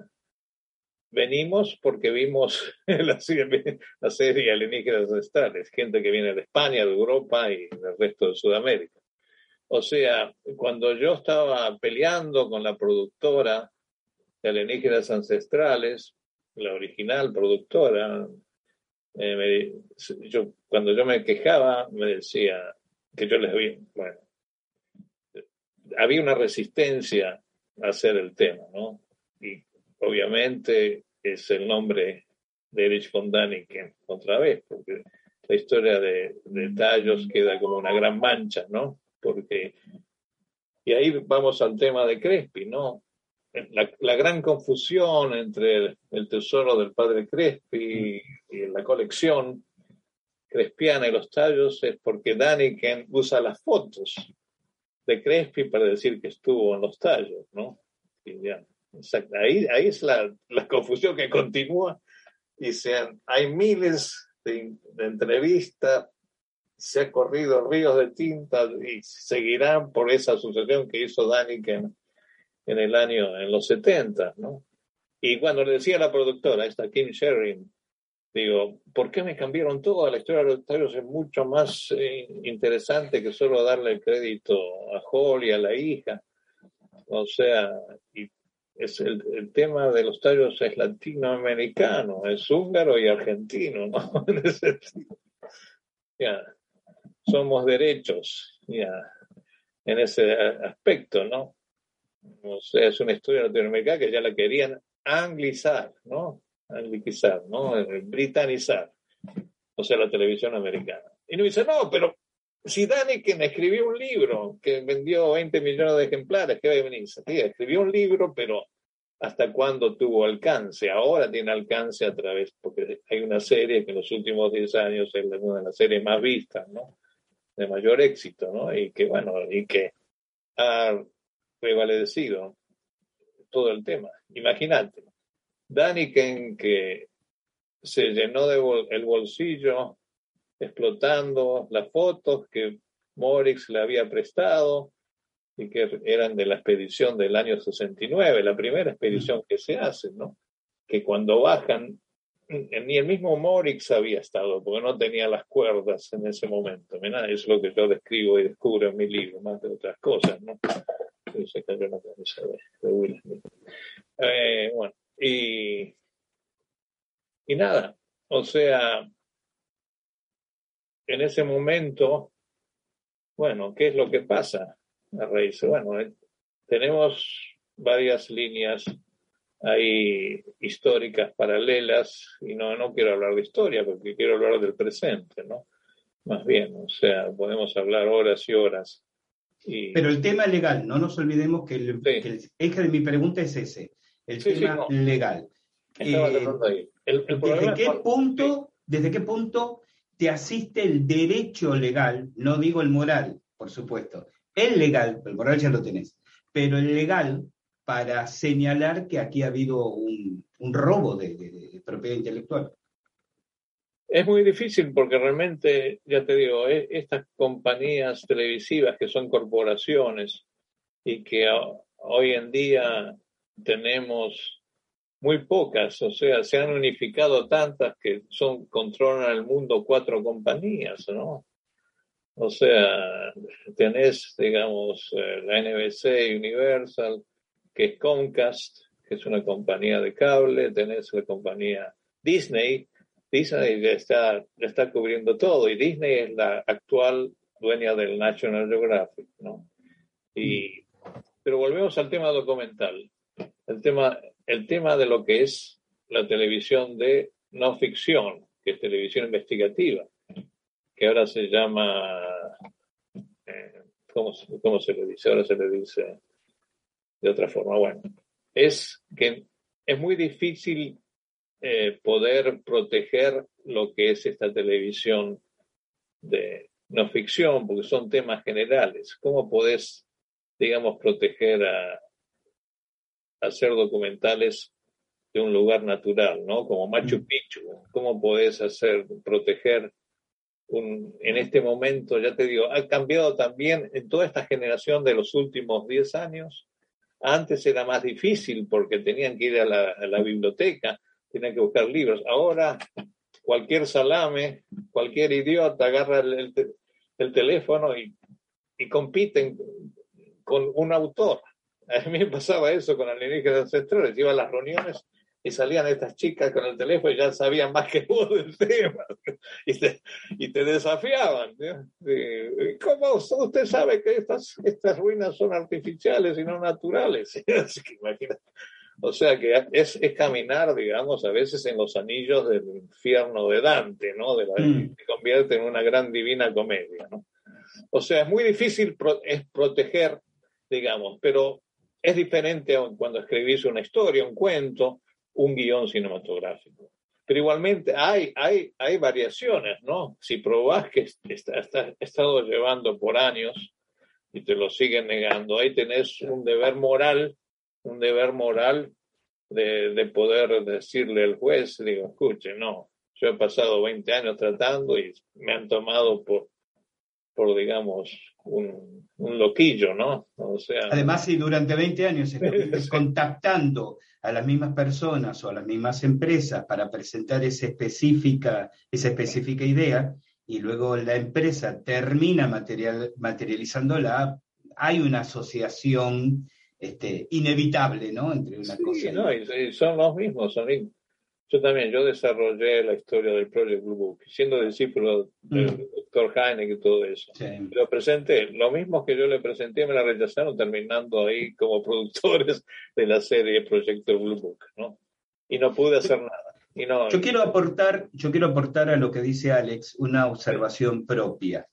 venimos porque vimos la serie, la serie Alienígenas Ancestrales, gente que viene de España, de Europa y del resto de Sudamérica. O sea, cuando yo estaba peleando con la productora de Alienígenas Ancestrales, la original productora, eh, yo, cuando yo me quejaba, me decía que yo les vi, bueno, había una resistencia a hacer el tema, ¿no? Y obviamente es el nombre de Erich von Daniken otra vez, porque la historia de, Tallos queda como una gran mancha, ¿no? Porque, y ahí vamos al tema de Crespi, ¿no? La, gran confusión entre el, tesoro del padre Crespi y, la colección crespiana y los tallos es porque Daniken usa las fotos de Crespi para decir que estuvo en los tallos, ¿no? Ahí, ahí es la, la, confusión que continúa y sean, hay miles de, entrevistas, se ha corrido ríos de tinta y seguirán por esa asociación que hizo Dani en, en el año, en los 70, ¿no? Y cuando le decía a la productora, esta Kim Sherrin, digo, ¿por qué me cambiaron todo? La historia de los Tyros es mucho más eh, interesante que solo darle el crédito a Holly, a la hija. O sea, y es el, el tema de los tallos es latinoamericano, es húngaro y argentino, ¿no? En ese ya, somos derechos, ya, en ese aspecto, ¿no? O sea, es una historia latinoamericana que ya la querían anglizar, ¿no? Anglizar, ¿no? Britanizar, o sea, la televisión americana. Y no dice, no, pero si Daniken escribió un libro que vendió 20 millones de ejemplares, ¿qué va a venir? Escribió un libro, pero ¿hasta cuándo tuvo alcance? Ahora tiene alcance a través, porque hay una serie que en los últimos 10 años es una de las series más vistas, ¿no? De mayor éxito, ¿no? Y que, bueno, y que ha prevalecido todo el tema. Imagínate, Daniken que se llenó de el bolsillo explotando las fotos que Morix le había prestado y que eran de la expedición del año 69, la primera expedición que se hace, ¿no? Que cuando bajan, ni el mismo Morix había estado, porque no tenía las cuerdas en ese momento. Mirá, es lo que yo describo y descubro en mi libro, más de otras cosas, ¿no? Eh, y, y nada, o sea, en ese momento, bueno, ¿qué es lo que pasa? A raíz, bueno, eh, tenemos varias líneas ahí históricas paralelas y no, no quiero hablar de historia porque quiero hablar del presente, ¿no? Más bien, o sea, podemos hablar horas y horas. Y... Pero el tema legal, no nos olvidemos que el, eje de mi pregunta es ese, el tema legal. Eh, ¿Desde qué punto, desde qué punto te asiste el derecho legal, no digo el moral, por supuesto, el legal, el moral ya lo tenés, pero el legal para señalar que aquí ha habido un, robo de, propiedad intelectual. Es muy difícil porque realmente, ya te digo, e, estas compañías televisivas que son corporaciones y que hoy en día tenemos muy pocas, o sea, se han unificado tantas que son controlan el mundo cuatro compañías, ¿no? O sea, tenés, digamos, eh, la NBC Universal, que es Comcast, que es una compañía de cable, tenés la compañía Disney, Disney ya está, está cubriendo todo, y Disney es la actual dueña del National Geographic, ¿no? Y, pero volvemos al tema documental. El tema el tema de lo que es la televisión de no ficción, que es televisión investigativa, que ahora se llama, eh, ¿cómo, se le dice? Ahora se le dice de otra forma. Bueno, es que es muy difícil eh, poder proteger lo que es esta televisión de no ficción, porque son temas generales. ¿Cómo podés, digamos, proteger a, hacer documentales de un lugar natural, ¿no? Como Machu mm. Picchu. ¿Cómo podés hacer, proteger un, en este momento, ya te digo, ha cambiado también en toda esta generación de los últimos 10 años. Antes era más difícil porque tenían que ir a la, biblioteca, tenían que buscar libros. Ahora cualquier salame, cualquier idiota agarra el, el teléfono y, y compiten con un autor. A mí me pasaba eso con alienígenas ancestrales. Iba a las reuniones y salían estas chicas con el teléfono y ya sabían más que vos del tema. Y te, y te desafiaban. ¿Cómo usted sabe que estas, estas ruinas son artificiales y no naturales? O sea que es, es, caminar, digamos, a veces en los anillos del infierno de Dante, ¿no? De la, mm. Se convierte en una gran divina comedia, ¿no? O sea, es muy difícil es proteger, digamos, pero es diferente cuando escribís una historia, un cuento, un guion cinematográfico. Pero igualmente hay, hay, hay variaciones, ¿no? Si probás que estás estado llevando por años y te lo siguen negando, ahí tenés un deber moral, un deber moral de, de poder decirle al juez, digo, escuche, no, yo he pasado 20 años tratando y me han tomado por por digamos, un, un loquillo, ¿no? O sea, Además, si durante 20 años estuviste contactando a las mismas personas o a las mismas empresas para presentar esa específica, esa específica idea, y luego la empresa termina material, materializándola, hay una asociación este, inevitable, ¿no? Entre una cosa no, y, son los mismos, son yo también, yo desarrollé la historia del Project Blue Book, siendo discípulo del mm. doctor Heineck y todo eso. Lo presenté, lo mismo que yo le presenté, me la rechazaron terminando ahí como productores de la serie Proyecto Blue Book, ¿no? Y no pude hacer nada. Y no, yo quiero aportar, yo quiero aportar a lo que dice Alex una observación propia.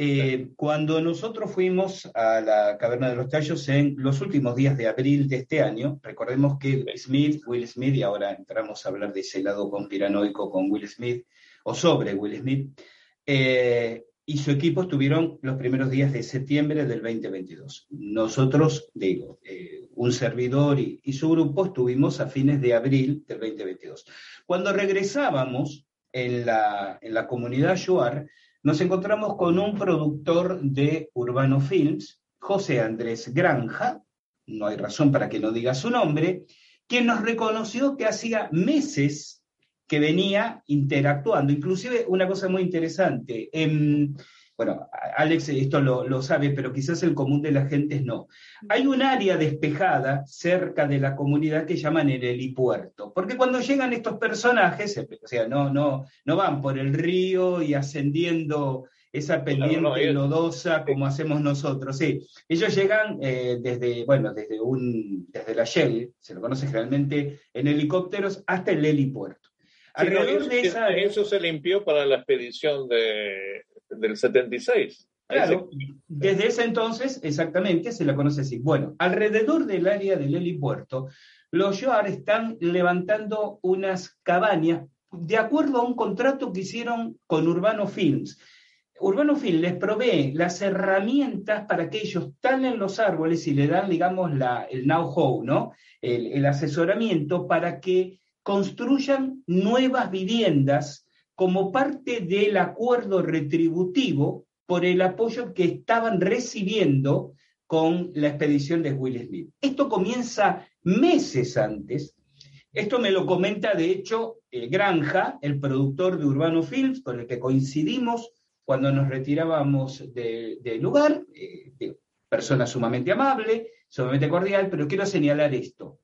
Eh, cuando nosotros fuimos a la Caverna de los Tallos en los últimos días de abril de este año, recordemos que Smith, Will Smith, y ahora entramos a hablar de ese lado conspiranoico con Will Smith, o sobre Will Smith, eh, y su equipo estuvieron los primeros días de septiembre del 2022. Nosotros, digo, eh, un servidor y, y, su grupo estuvimos a fines de abril del 2022. Cuando regresábamos en la, en la comunidad Shuar, nos encontramos con un productor de Urbano Films, José Andrés Granja, no hay razón para que no diga su nombre, quien nos reconoció que hacía meses que venía interactuando. Inclusive una cosa muy interesante, en, bueno, Alex esto lo, sabe, pero quizás el común de la gente no. Hay un área despejada cerca de la comunidad que llaman el helipuerto, porque cuando llegan estos personajes, o sea, no, no, no van por el río y ascendiendo esa pendiente lodosa como hacemos nosotros. Sí, ellos llegan eh, desde, bueno, desde, un, desde la Shell, se lo conoce generalmente en helicópteros, hasta el helipuerto. Alrededor de esa, eso se limpió para la expedición de del 76. Claro, desde ese entonces, exactamente, se la conoce así. Bueno, alrededor del área del helipuerto, los Yoar están levantando unas cabañas de acuerdo a un contrato que hicieron con Urbano Films. Urbano Films les provee las herramientas para que ellos talen los árboles y le dan, digamos, la, el know-how, ¿no? el asesoramiento para que construyan nuevas viviendas como parte del acuerdo retributivo por el apoyo que estaban recibiendo con la expedición de Will Smith. Esto comienza meses antes. Esto me lo comenta, de hecho, Granja, el productor de Urbano Films, con el que coincidimos cuando nos retirábamos del lugar, eh, persona sumamente amable, sumamente cordial, pero quiero señalar esto.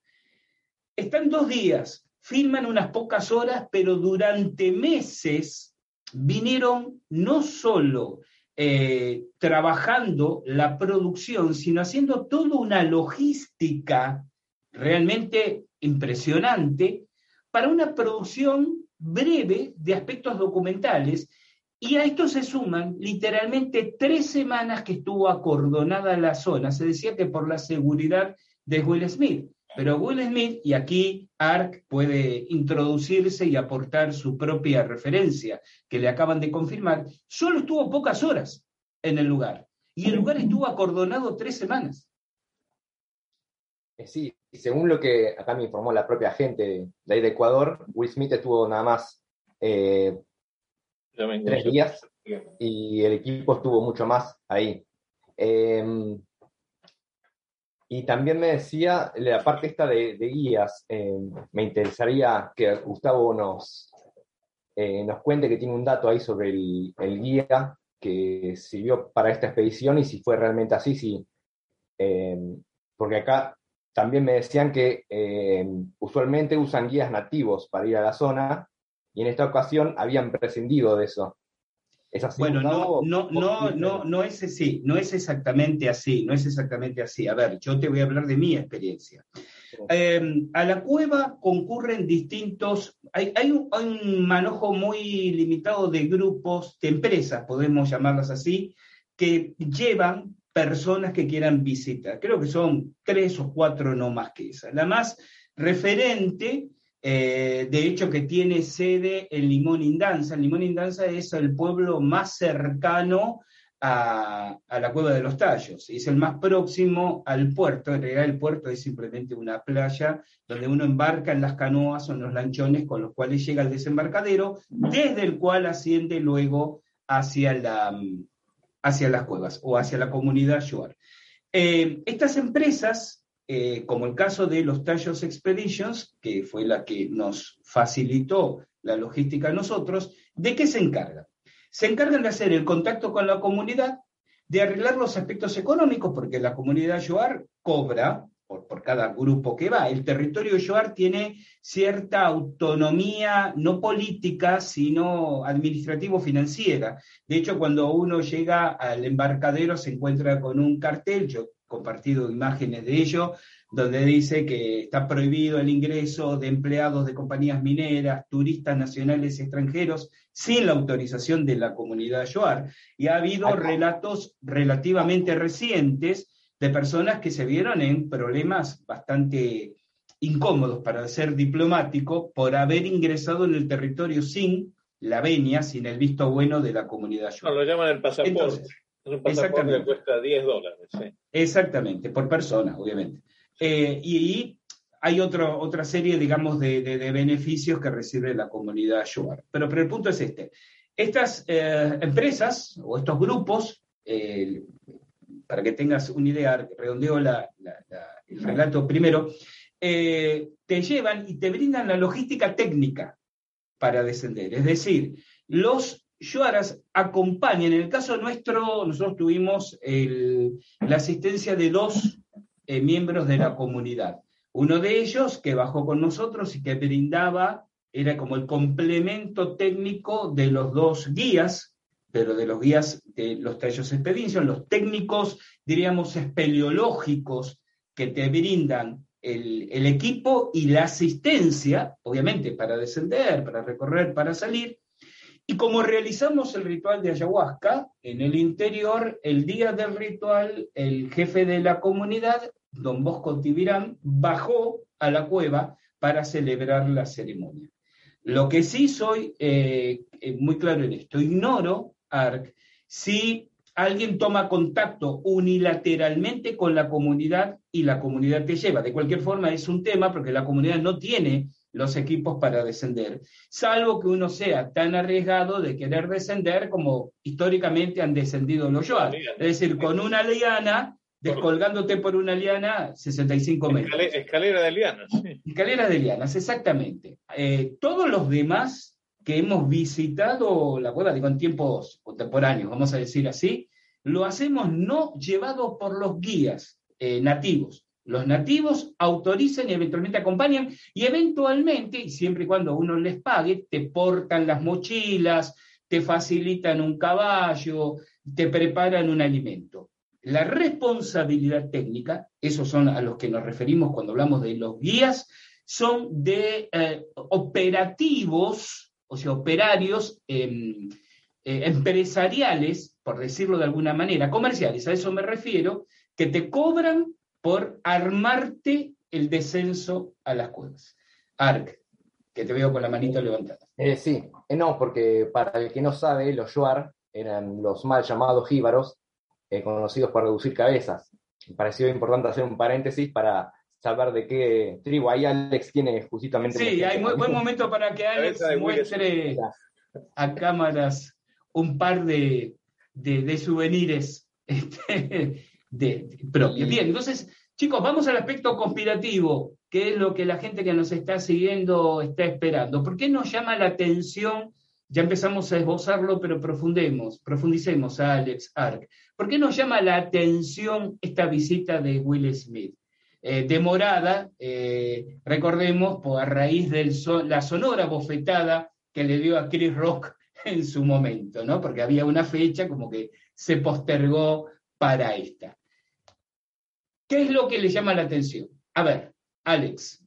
Están dos días filman unas pocas horas, pero durante meses vinieron no solo eh, trabajando la producción, sino haciendo toda una logística realmente impresionante para una producción breve de aspectos documentales. Y a esto se suman literalmente tres semanas que estuvo acordonada la zona. Se decía que por la seguridad de Will Smith. Pero Will Smith, y aquí Ark puede introducirse y aportar su propia referencia, que le acaban de confirmar, solo estuvo pocas horas en el lugar. Y el lugar estuvo acordonado tres semanas. Eh, sí, según lo que acá me informó la propia gente de ahí de Ecuador, Will Smith estuvo nada más eh, tres días y el equipo estuvo mucho más ahí. Em, y también me decía, la parte esta de, guías, eh, me interesaría que Gustavo nos, eh, nos cuente que tiene un dato ahí sobre el, guía que sirvió para esta expedición y si fue realmente así, si, eh, porque acá también me decían que usualmente usan guías nativos para ir a la zona y en esta ocasión habían prescindido de eso bueno, no, no, no, no, no es así, no es exactamente así, no es exactamente así. A ver, yo te voy a hablar de mi experiencia. Em, a la cueva concurren distintos, hay, un, hay, un, manojo muy limitado de grupos, de empresas, podemos llamarlas así, que llevan personas que quieran visitar. Creo que son tres o cuatro, no más que esa. La más referente eh, de hecho que tiene sede en Limón Indanza. Limón Indanza es el pueblo más cercano a, la Cueva de los Tallos, es el más próximo al puerto, en realidad el puerto es simplemente una playa donde uno embarca en las canoas o en los lanchones con los cuales llega al desembarcadero, desde el cual asciende luego hacia la, hacia las cuevas o hacia la comunidad Shuar. Eh, estas empresas, eh, como el caso de los Tallos Expeditions, que fue la que nos facilitó la logística a nosotros, ¿de qué se encargan? Se encargan de hacer el contacto con la comunidad, de arreglar los aspectos económicos, porque la comunidad Shuar cobra por, cada grupo que va. El territorio Yoar tiene cierta autonomía, no política, sino administrativo-financiera. De hecho, cuando uno llega al embarcadero se encuentra con un cartel, yo he compartido imágenes de ello, donde dice que está prohibido el ingreso de empleados de compañías mineras, turistas nacionales y extranjeros, sin la autorización de la comunidad Yoar. Y ha habido relatos relativamente recientes de personas que se vieron en problemas bastante incómodos, para ser diplomático, por haber ingresado en el territorio sin la venia, sin el visto bueno de la comunidad. No, lo llaman el pasaporte. es un pasaporte que cuesta 10 dólares. Exactamente, por persona, obviamente. Eh, y, hay otro, otra serie, digamos, de, beneficios que recibe la comunidad Shuar. Pero, pero el punto es este. Estas eh, empresas o estos grupos, eh, para que tengas una idea, redondeo el relato primero, eh, te llevan y te brindan la logística técnica para descender. Es decir, los Yuaras acompañan, en el caso nuestro, nosotros tuvimos la asistencia de dos eh, miembros de la comunidad. Uno de ellos que bajó con nosotros y que brindaba, era como el complemento técnico de los dos guías pero de los guías de los tallos expedition, los técnicos, diríamos, espeleológicos que te brindan el, equipo y la asistencia, obviamente, para descender, para recorrer, para salir. Y como realizamos el ritual de ayahuasca, en el interior, el día del ritual, el jefe de la comunidad, don Bosco Tibirán, bajó a la cueva para celebrar la ceremonia. Lo que sí soy eh, eh, muy claro en esto, ignoro si alguien toma contacto unilateralmente con la comunidad y la comunidad te lleva. De cualquier forma, es un tema porque la comunidad no tiene los equipos para descender, salvo que uno sea tan arriesgado de querer descender como históricamente han descendido los Yoas. Es decir, con una liana, descolgándote por una liana 65 metros. Escalera de lianas. Escalera de lianas, exactamente. Eh, todos los demás que hemos visitado la cueva, digo, en tiempos contemporáneos, vamos a decir así, lo hacemos no llevado por los guías eh, nativos. Los nativos autorizan y eventualmente acompañan y eventualmente, siempre y cuando uno les pague, te portan las mochilas, te facilitan un caballo, te preparan un alimento. La responsabilidad técnica, esos son a los que nos referimos cuando hablamos de los guías, son de eh, operativos o sea, operarios em, eh, empresariales, por decirlo de alguna manera, comerciales, a eso me refiero, que te cobran por armarte el descenso a las cuevas. Arc, que te veo con la manita levantada. Eh, sí, eh, no, porque para el que no sabe, los Yuar eran los mal llamados jíbaros, conocidos por reducir cabezas. Me pareció importante hacer un paréntesis para saber de qué tribu. Ahí Alex tiene justamente. Sí, hay muy, buen momento para que Alex muestre a cámaras un par de, de, souvenirs este, de, propios. Bien, entonces, chicos, vamos al aspecto conspirativo, que es lo que la gente que nos está siguiendo está esperando. ¿Por qué nos llama la atención? Ya empezamos a esbozarlo, pero profundemos, profundicemos a Alex Ark. ¿Por qué nos llama la atención esta visita de Will Smith? Eh, demorada, eh, recordemos, por, a raíz de la sonora bofetada que le dio a Chris Rock en su momento, ¿no? Porque había una fecha como que se postergó para esta. ¿Qué es lo que le llama la atención? A ver, Alex.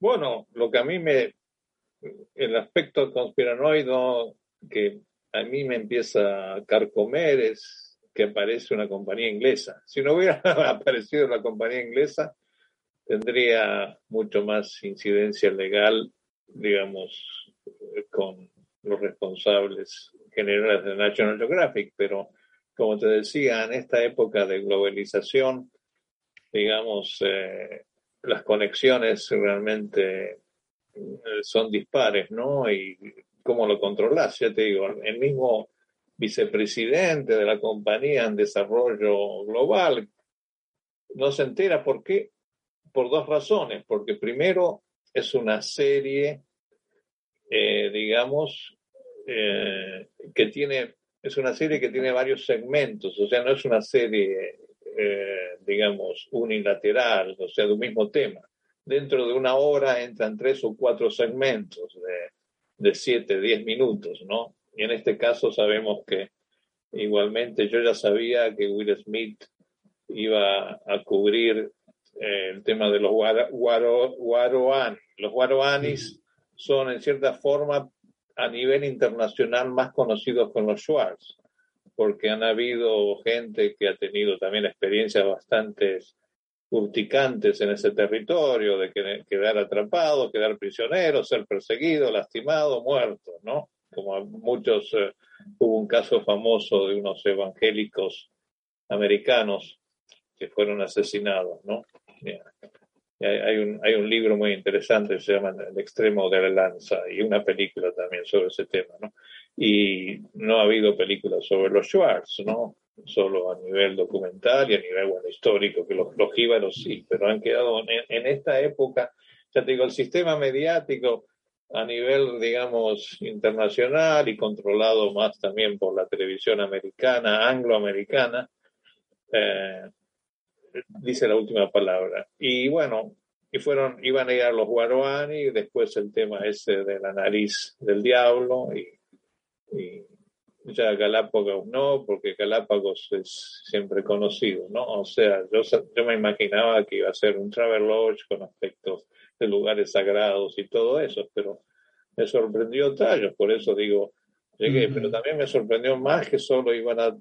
Bueno, lo que a mí me, el aspecto conspiranoido que a mí me empieza a carcomer es aparece una compañía inglesa. Si no hubiera aparecido la compañía inglesa, tendría mucho más incidencia legal, digamos, con los responsables generales de National Geographic, pero como te decía, en esta época de globalización, digamos, eh, las conexiones realmente eh, son dispares, ¿no? Y cómo lo controlas, ya te digo, el mismo vicepresidente de la compañía en desarrollo global. No se entera por qué, por dos razones, porque primero es una serie, eh, digamos, eh, que tiene, es una serie que tiene varios segmentos, o sea, no es una serie, eh, digamos, unilateral, o sea, de un mismo tema. Dentro de una hora entran tres o cuatro segmentos de, de siete, diez minutos, ¿no? Y en este caso sabemos que igualmente yo ya sabía que Will Smith iba a cubrir eh, el tema de los guaroanis. Los guaroanis son en cierta forma a nivel internacional más conocidos con los Schwartz, porque han habido gente que ha tenido también experiencias bastante urticantes en ese territorio, de quedar atrapado, quedar prisionero, ser perseguido, lastimado, muerto, ¿no? Como muchos, eh, hubo un caso famoso de unos evangélicos americanos que fueron asesinados, ¿no? Hay un, hay un libro muy interesante que se llama El extremo de la lanza y una película también sobre ese tema, ¿no? Y no ha habido películas sobre los Schwartz, ¿no? Solo a nivel documental y a nivel bueno, histórico, que los, los jíbaros sí, pero han quedado en, en esta época, ya te digo, el sistema mediático a nivel, digamos, internacional y controlado más también por la televisión americana, angloamericana, eh, dice la última palabra. Y bueno, y fueron, iban a ir a los Guaroani, y después el tema ese de la nariz del diablo, y, y ya Galápagos no, porque Galápagos es siempre conocido, ¿no? O sea, yo, yo me imaginaba que iba a ser un travel lodge con aspectos de lugares sagrados y todo eso, pero me sorprendió Tallos, por eso digo, llegué, pero también me sorprendió más que solo iban a,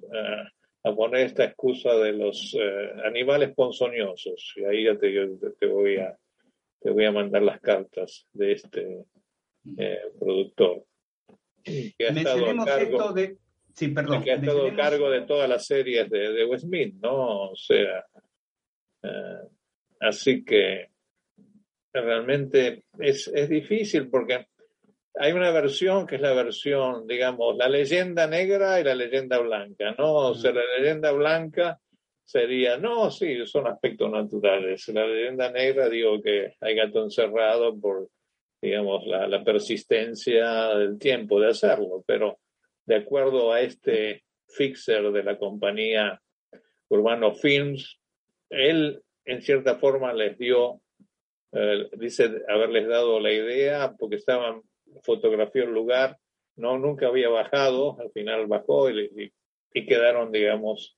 a, poner esta excusa de los eh, animales ponzoñosos, y ahí ya te, te, voy a, te voy a mandar las cartas de este eh, productor. Que ha estado a cargo, de... Sí, perdón. Que ha estado a cargo de todas las series de, de Westminster, ¿no? O sea, eh, así que realmente es, es difícil porque hay una versión que es la versión, digamos, la leyenda negra y la leyenda blanca, ¿no? O sea, la leyenda blanca sería, no, sí, son aspectos naturales. La leyenda negra, digo que hay gato encerrado por, digamos, la, la persistencia del tiempo de hacerlo, pero de acuerdo a este fixer de la compañía Urbano Films, él en cierta forma les dio eh, dice haberles dado la idea porque estaban fotografió el lugar, no nunca había bajado, al final bajó y, y, quedaron, digamos,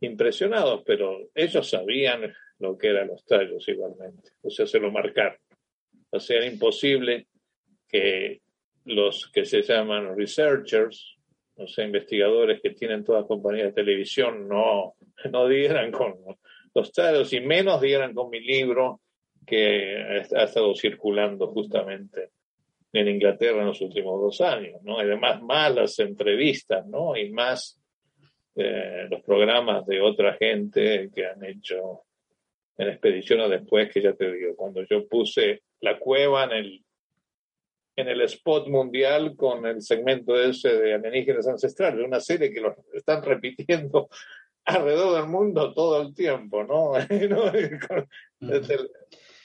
impresionados, pero ellos sabían lo que eran los tallos igualmente, o sea, se lo marcaron. O sea, era imposible que los que se llaman researchers, o sea, investigadores que tienen todas compañías de televisión, no, no dieran con los tallos y menos dieran con mi libro que ha estado circulando justamente en Inglaterra en los últimos dos años, ¿no? Además, más las entrevistas, ¿no? Y más eh, los programas de otra gente que han hecho en expediciones después, que ya te digo, cuando yo puse la cueva en el, en el spot mundial con el segmento ese de alienígenas ancestrales, una serie que lo están repitiendo alrededor del mundo todo el tiempo, ¿no?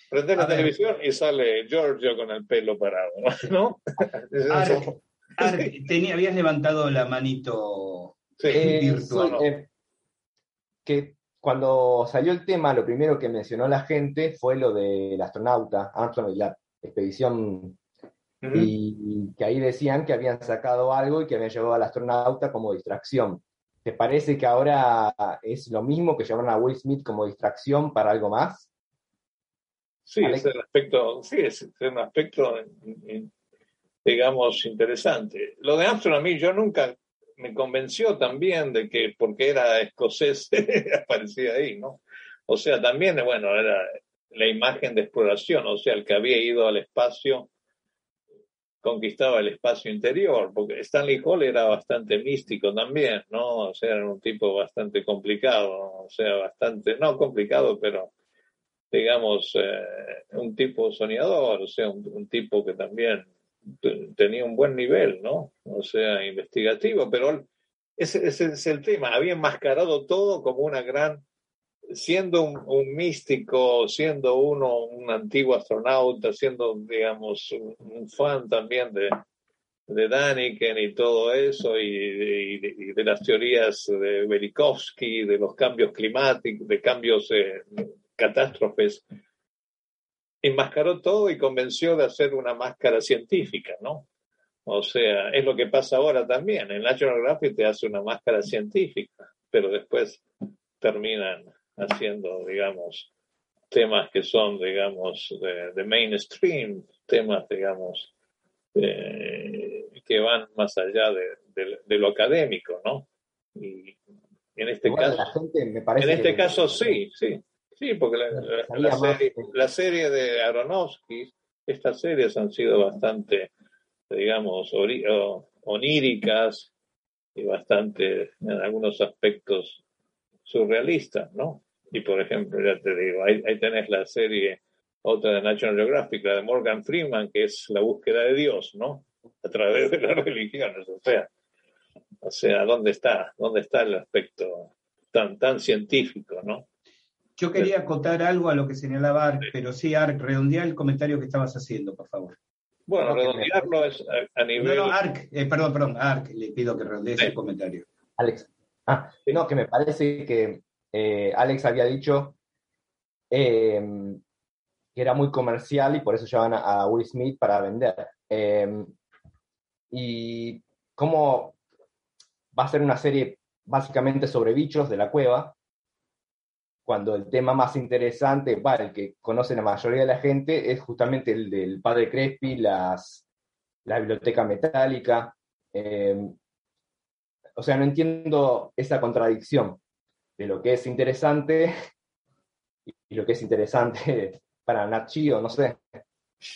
Prende la televisión y sale Giorgio con el pelo parado, ¿no? habías levantado la manito eh, virtual. Eh, que cuando salió el tema, lo primero que mencionó la gente fue lo del astronauta, Armstrong y la expedición, y que ahí decían que habían sacado algo y que habían llevado al astronauta como distracción. ¿Te parece que ahora es lo mismo que llevaron a Will Smith como distracción para algo más? Sí, es el aspecto, sí, es, un aspecto, digamos, interesante. Lo de Armstrong a mí yo nunca me convenció también de que porque era escocés aparecía ahí, ¿no? O sea, también, bueno, era la imagen de exploración, o sea, el que había ido al espacio conquistaba el espacio interior, porque Stanley Hall era bastante místico también, ¿no? O sea, era un tipo bastante complicado, o sea, bastante, no complicado, pero digamos, eh, un tipo soñador, o sea, un, tipo que también tenía un buen nivel, ¿no? O sea, investigativo, pero ese, es el tema. Había enmascarado todo como una gran, siendo un, místico, siendo uno un antiguo astronauta, siendo, digamos, un, fan también de, de Daniken y todo eso, y, de, las teorías de Velikovsky, de los cambios climáticos, de cambios, eh, catástrofes, enmascaró todo y convenció de hacer una máscara científica, ¿no? O sea, es lo que pasa ahora también. En National Geographic te hace una máscara científica, pero después terminan haciendo, digamos, temas que son, digamos, de, mainstream, temas, digamos, que van más allá de, lo académico, ¿no? Y en este caso, en este caso sí, sí, sí, porque la, serie, de Aronofsky, estas series han sido bastante digamos, oníricas y bastante, en algunos aspectos, surrealistas, ¿no? Y por ejemplo, ya te digo, ahí, tenés la serie, otra de National Geographic, la de Morgan Freeman, que es la búsqueda de Dios, ¿no? A través de las religiones, o sea, o sea, ¿dónde está? ¿Dónde está el aspecto tan, tan científico, no? Yo quería acotar algo a lo que señalaba Ark, pero sí, Ark, redondea el comentario que estabas haciendo, por favor. Bueno, redondearlo es a, nivel. No, no, Ark, eh, perdón, perdón, Ark, le pido que redondee ese comentario. Alex. Ah, no, que me parece que eh, Alex había dicho em, que era muy comercial y por eso llevan a, Will Smith para vender. Em, y cómo va a ser una serie básicamente sobre bichos de la cueva, cuando el tema más interesante, para el que conoce la mayoría de la gente, es justamente el del padre Crespi, las, la biblioteca metálica. Em, o sea, no entiendo esa contradicción de lo que es interesante y lo que es interesante para Nachio, no sé.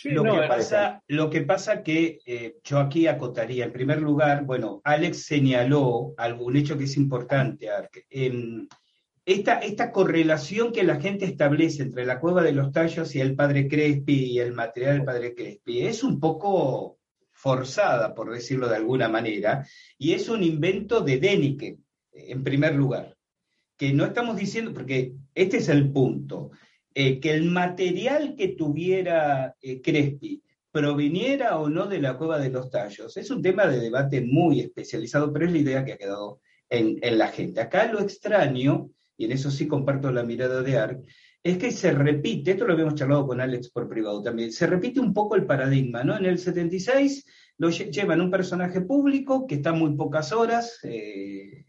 lo, que pasa, lo, que pasa, que eh, yo aquí acotaría, en primer lugar, bueno, Alex señaló algún hecho que es importante, en, esta, esta correlación que la gente establece entre la cueva de los tallos y el padre Crespi y el material del padre Crespi es un poco forzada, por decirlo de alguna manera, y es un invento de Deniken, en primer lugar, que no estamos diciendo, porque este es el punto, eh, que el material que tuviera eh, Crespi proviniera o no de la cueva de los tallos, es un tema de debate muy especializado, pero es la idea que ha quedado en, en la gente. Acá lo extraño y en eso sí comparto la mirada de Ark, es que se repite, esto lo habíamos charlado con Alex por privado también, se repite un poco el paradigma, ¿no? En el 76 lo llevan un personaje público que está muy pocas horas, eh,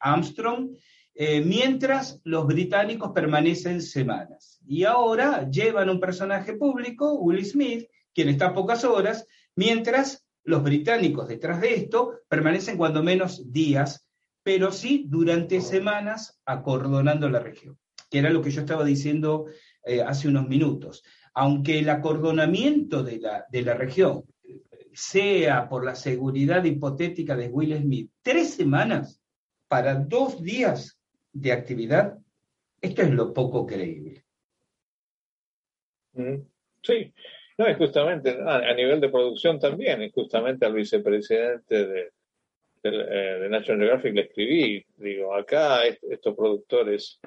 Armstrong, eh, mientras los británicos permanecen semanas. Y ahora llevan un personaje público, Will Smith, quien está pocas horas, mientras los británicos detrás de esto permanecen cuando menos días pero sí durante semanas acordonando la región, que era lo que yo estaba diciendo eh, hace unos minutos. Aunque el acordonamiento de la, de la región sea por la seguridad hipotética de Will Smith, tres semanas para dos días de actividad, esto es lo poco creíble. Mm, sí, no, es justamente a, nivel de producción también, es justamente al vicepresidente de, eh, de, National Geographic le escribí, digo, acá estos productores,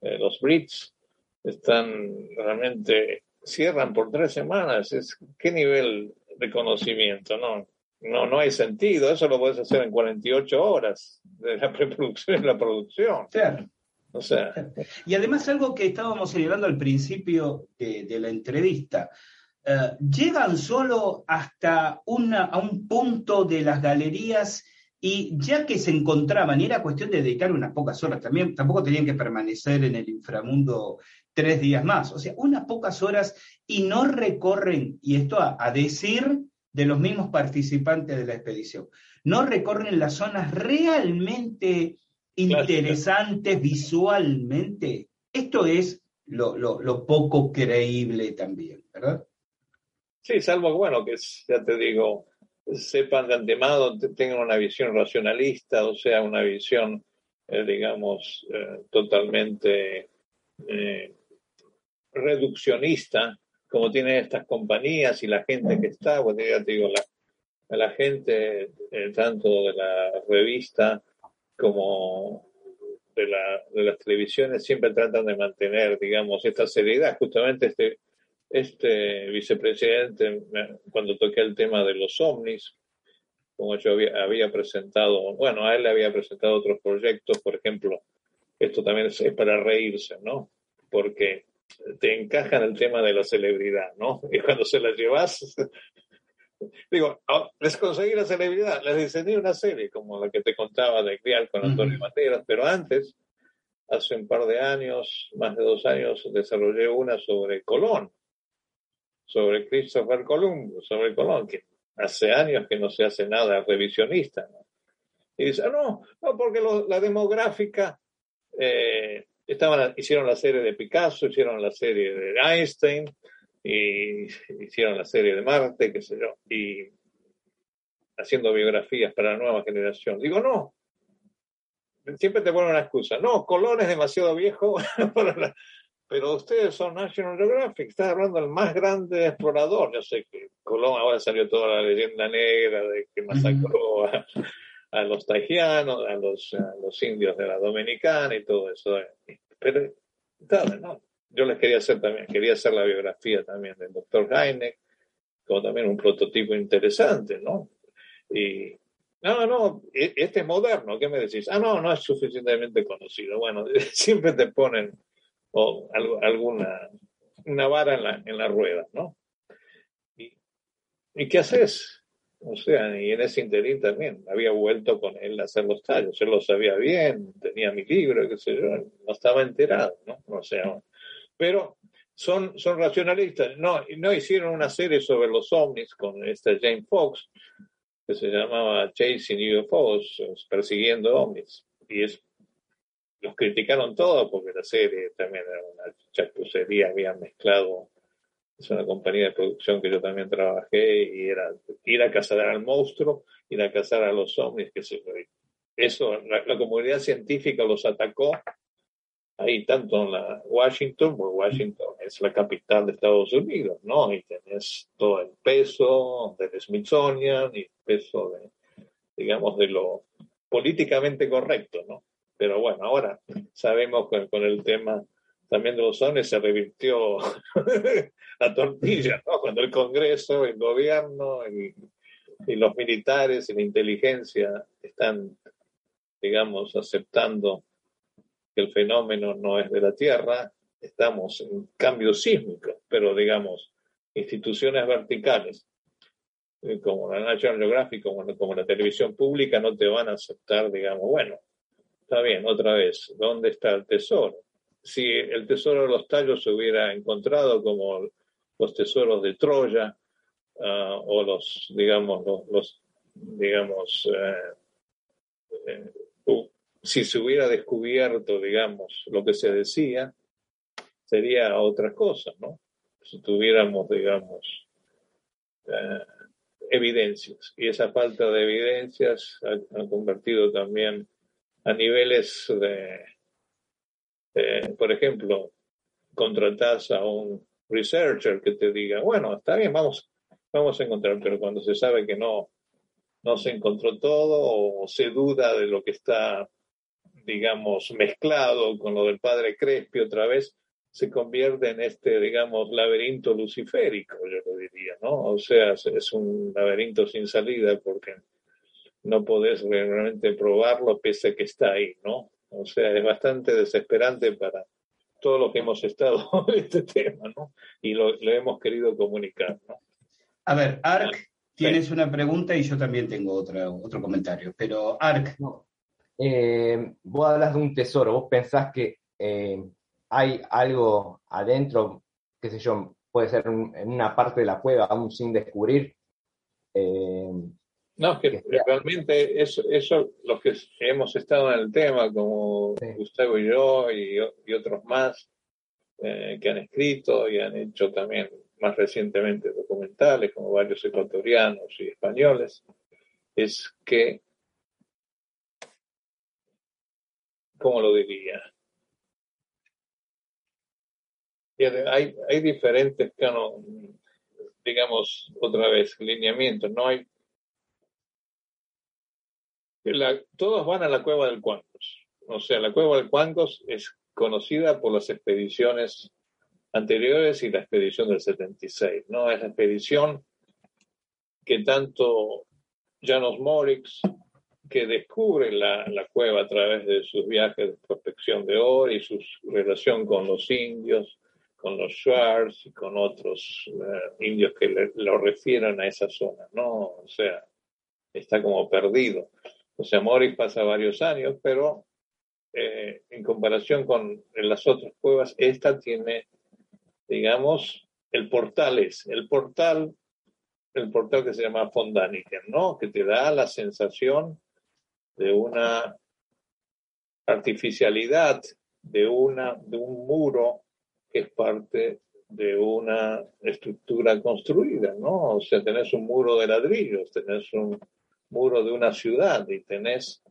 eh, los Brits, están realmente, cierran por tres semanas, es qué nivel de conocimiento, ¿no? No, no hay sentido, eso lo puedes hacer en 48 horas, de la preproducción y la producción. Claro. O sea. Y además algo que estábamos señalando al principio de, la entrevista, eh, llegan solo hasta una, a un punto de las galerías y ya que se encontraban, y era cuestión de dedicar unas pocas horas, también tampoco tenían que permanecer en el inframundo tres días más, o sea, unas pocas horas y no recorren, y esto a, decir de los mismos participantes de la expedición, no recorren las zonas realmente interesantes visualmente. Esto es lo, lo, poco creíble también, ¿verdad? Sí, salvo, bueno, que ya te digo, sepan de antemano, tengan una visión racionalista, o sea, una visión, eh, digamos, eh, totalmente eh, reduccionista, como tienen estas compañías y la gente que está, bueno, ya te digo, la, la gente, tanto de la revista como de, la, de las televisiones siempre tratan de mantener, digamos, esta seriedad. Justamente este, este vicepresidente, cuando toqué el tema de los ovnis, como yo había, había, presentado, bueno, a él le había presentado otros proyectos, por ejemplo, esto también es, para reírse, ¿no? Porque te encaja en el tema de la celebridad, ¿no? Y cuando se la llevas, digo, les conseguí la celebridad, les diseñé una serie como la que te contaba de Crial con Antonio Materas, pero antes, hace un par de años, más de dos años, desarrollé una sobre Colón, sobre Christopher Columbus, sobre Colón, que hace años que no se hace nada revisionista. ¿no? Y dice, ah, no, no, porque la demográfica, eh, estaban, hicieron la serie de Picasso, hicieron la serie de Einstein, y hicieron la serie de Marte, qué sé yo, y haciendo biografías para la nueva generación. Digo, no, siempre te ponen una excusa. No, Colón es demasiado viejo para la, pero ustedes son National Geographic, estás hablando del más grande explorador. Yo sé que Colón ahora salió toda la leyenda negra de que masacró a, los tajianos, a los, los, indios de la Dominicana y todo eso. Pero, ¿no? Yo les quería hacer también, quería hacer la biografía también del doctor Heineck, como también un prototipo interesante, ¿no? Y no, no, e, este es moderno, ¿qué me decís? Ah, no, no es suficientemente conocido. Bueno, siempre te ponen o alguna una vara en la, en la rueda, ¿no? Y, ¿Y qué haces? O sea, y en ese interín también había vuelto con él a hacer los tallos, él lo sabía bien, tenía mi libro, qué sé yo, no estaba enterado, ¿no? O sea, pero son, son racionalistas, no, no hicieron una serie sobre los ovnis con esta Jane Fox, que se llamaba Chasing UFOs, persiguiendo ovnis, y es los criticaron todos porque la serie también era una chapucería, habían mezclado, es una compañía de producción que yo también trabajé y era ir a cazar al monstruo, ir a cazar a los ovnis, que se eso, la, comunidad científica los atacó ahí tanto en Washington, porque Washington es la capital de Estados Unidos, ¿no? Y tenés todo el peso del Smithsonian y el peso de, digamos, de lo políticamente correcto, ¿no? Pero bueno, ahora sabemos que con el tema también de los ovnis se revirtió la tortilla, ¿no? Cuando el Congreso, el gobierno y, los militares y la inteligencia están, digamos, aceptando que el fenómeno no es de la Tierra, estamos en cambio sísmico, pero digamos, instituciones verticales eh, como la National Geographic, como, como la televisión pública, no te van a aceptar, digamos, bueno, Está bien, otra vez, ¿dónde está el tesoro? Si el tesoro de los tallos se hubiera encontrado como los tesoros de Troya ah, o los, digamos, los, digamos, eh, eh, si se hubiera descubierto, digamos, lo que se decía, sería otra cosa, ¿no? Si tuviéramos, digamos, eh, evidencias. Y esa falta de evidencias ha convertido también a niveles de, por ejemplo, contratas a un researcher que te diga, bueno, está bien, vamos, vamos a encontrar, pero cuando se sabe que no, no se encontró todo o se duda de lo que está, digamos, mezclado con lo del padre Crespi otra vez, se convierte en este, digamos, laberinto luciférico, yo lo diría, ¿no? O sea, es un laberinto sin salida porque no podés realmente probarlo pese a que está ahí, ¿no? O sea, es bastante desesperante para todo lo que hemos estado en este tema, ¿no? Y lo, hemos querido comunicar, ¿no? A ver, Ark, tienes una pregunta y yo también tengo otra, otro comentario, pero Ark. No. Eh, vos hablas de un tesoro, vos pensás que eh, hay algo adentro, qué sé yo, puede ser en una parte de la cueva aún sin descubrir, eh, no, que realmente eso, eso, los que hemos estado en el tema, como Gustavo y yo y, otros más eh, que han escrito y han hecho también más recientemente documentales, como varios ecuatorianos y españoles, es que, ¿cómo lo diría? Hay, hay diferentes, digamos, otra vez, lineamientos. No hay todos van a la cueva del Cuancos. O sea, la cueva del Cuancos es conocida por las expediciones anteriores y la expedición del 76, ¿no? Es la expedición que tanto Janos Morix, que descubre la, la, cueva a través de sus viajes de prospección de oro y su relación con los indios, con los Schwarz y con otros eh, indios que le, lo refieren a esa zona, ¿no? O sea, está como perdido. O sea, Morix pasa varios años, pero eh, en comparación con las otras cuevas, esta tiene, digamos, el portal es, el portal, el portal que se llama Fondaniken, ¿no? Que te da la sensación de una artificialidad, de, una, de un muro que es parte de una estructura construida, ¿no? O sea, tenés un muro de ladrillos, tenés un muro de una ciudad y tenés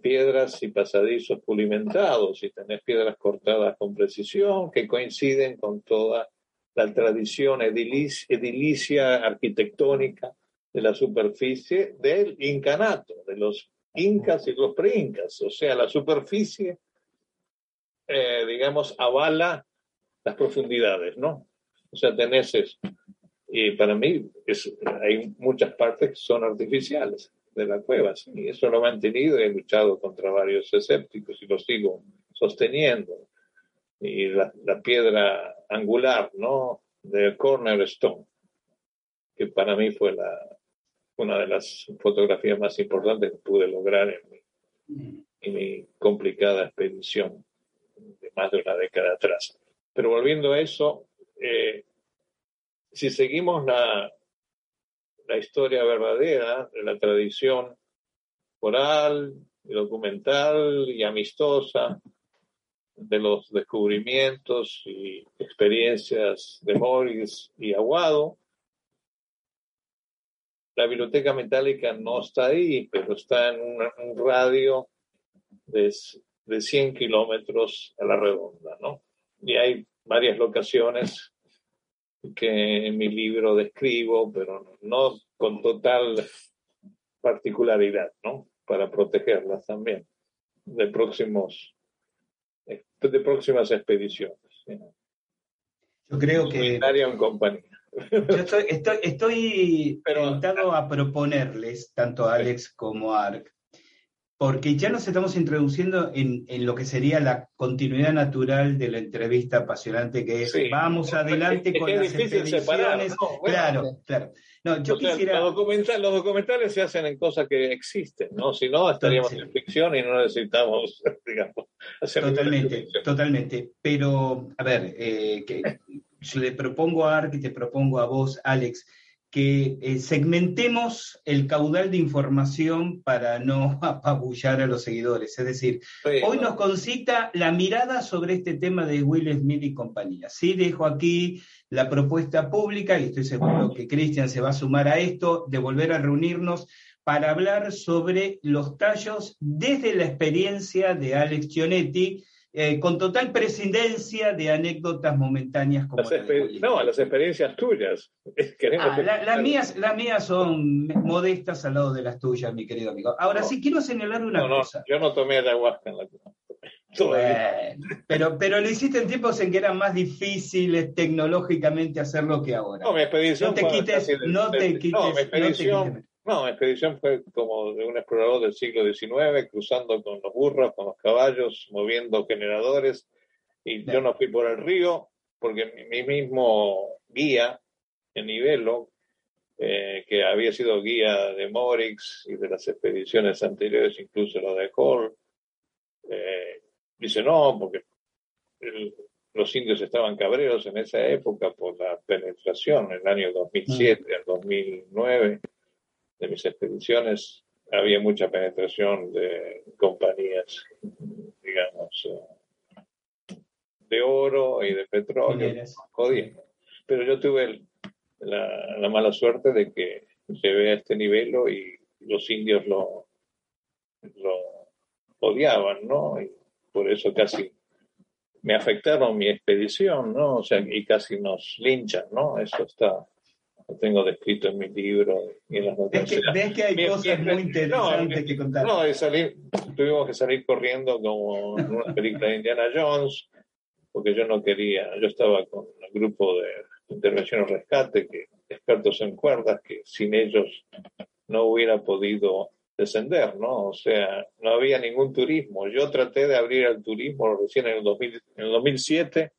piedras y pasadizos pulimentados y tenés piedras cortadas con precisión que coinciden con toda la tradición edilicia, arquitectónica de la superficie del incanato, de los incas y los preincas. O sea, la superficie, eh, digamos, avala las profundidades, ¿no? O sea, tenés. Y para mí es, hay muchas partes que son artificiales de la cueva. Y eso lo he mantenido y he luchado contra varios escépticos y lo sigo sosteniendo. Y la, piedra angular, ¿no? De Cornerstone, que para mí fue la, una de las fotografías más importantes que pude lograr en mi, complicada expedición de más de una década atrás. Pero volviendo a eso, eh, si seguimos la, la historia verdadera de la tradición oral documental y amistosa de los descubrimientos y experiencias de Morris y Aguado. La biblioteca metálica no está ahí, pero está en un, radio de, de 100 kilómetros a la redonda, ¿no? Y hay varias locaciones que en mi libro describo, pero no con total particularidad, ¿no? Para protegerlas también de próximos de próximas expediciones. Yo creo que en compañía. Yo estoy, estoy, estoy a proponerles, tanto a Alex como a Ark, porque ya nos estamos introduciendo en, lo que sería la continuidad natural de la entrevista apasionante que es vamos adelante con las expediciones. claro, claro. No, yo quisiera... los, documentales, se hacen en cosas que existen, ¿no? Si no, estaríamos en ficción y no necesitamos, digamos, hacer Totalmente, totalmente. Pero, a ver, eh, que, yo le propongo a Ark y te propongo a vos, Alex, que eh, segmentemos el caudal de información para no apabullar a los seguidores. Es decir, hoy nos concita la mirada sobre este tema de Will Smith y compañía. Sí, dejo aquí la propuesta pública y estoy seguro que Cristian se va a sumar a esto, de volver a reunirnos para hablar sobre los tallos desde la experiencia de Alex Chionetti eh, con total prescindencia de anécdotas momentáneas como las No, las experiencias tuyas. Ah, las, mías, las mías son modestas al lado de las tuyas, mi querido amigo. Ahora sí quiero señalar una cosa. Yo no tomé ayahuasca en la pero, pero lo hiciste en tiempos en que era más difícil tecnológicamente hacerlo que ahora. No, mi expedición no te quites, no te quites, no, mi expedición, no, mi expedición fue como de un explorador del siglo XIX, cruzando con los burros, con los caballos, moviendo generadores. Y yo no fui por el río, porque mi mismo guía en Nivelo, eh, que había sido guía de Morix y de las expediciones anteriores, incluso la de Hall, eh, dice no, porque los indios estaban cabreros en esa época por la penetración en el año 2007 al 2009 de mis expediciones había mucha penetración de compañías, digamos, eh, de oro y de petróleo, Pero yo tuve la, mala suerte de que llevé a este nivel y los indios lo, lo odiaban, ¿no? Y por eso casi me afectaron mi expedición, ¿no? O sea, y casi nos linchan, ¿no? Eso está lo tengo descrito en mi libro y en las noticias. ¿Ves que, hay cosas muy interesantes que contar? No, tuvimos que salir corriendo como en una película de Indiana Jones, porque yo no quería, yo estaba con el grupo de intervención o rescate, que expertos en cuerdas, que sin ellos no hubiera podido descender, ¿no? O sea, no había ningún turismo. Yo traté de abrir el turismo recién en el, 2000, en el 2007,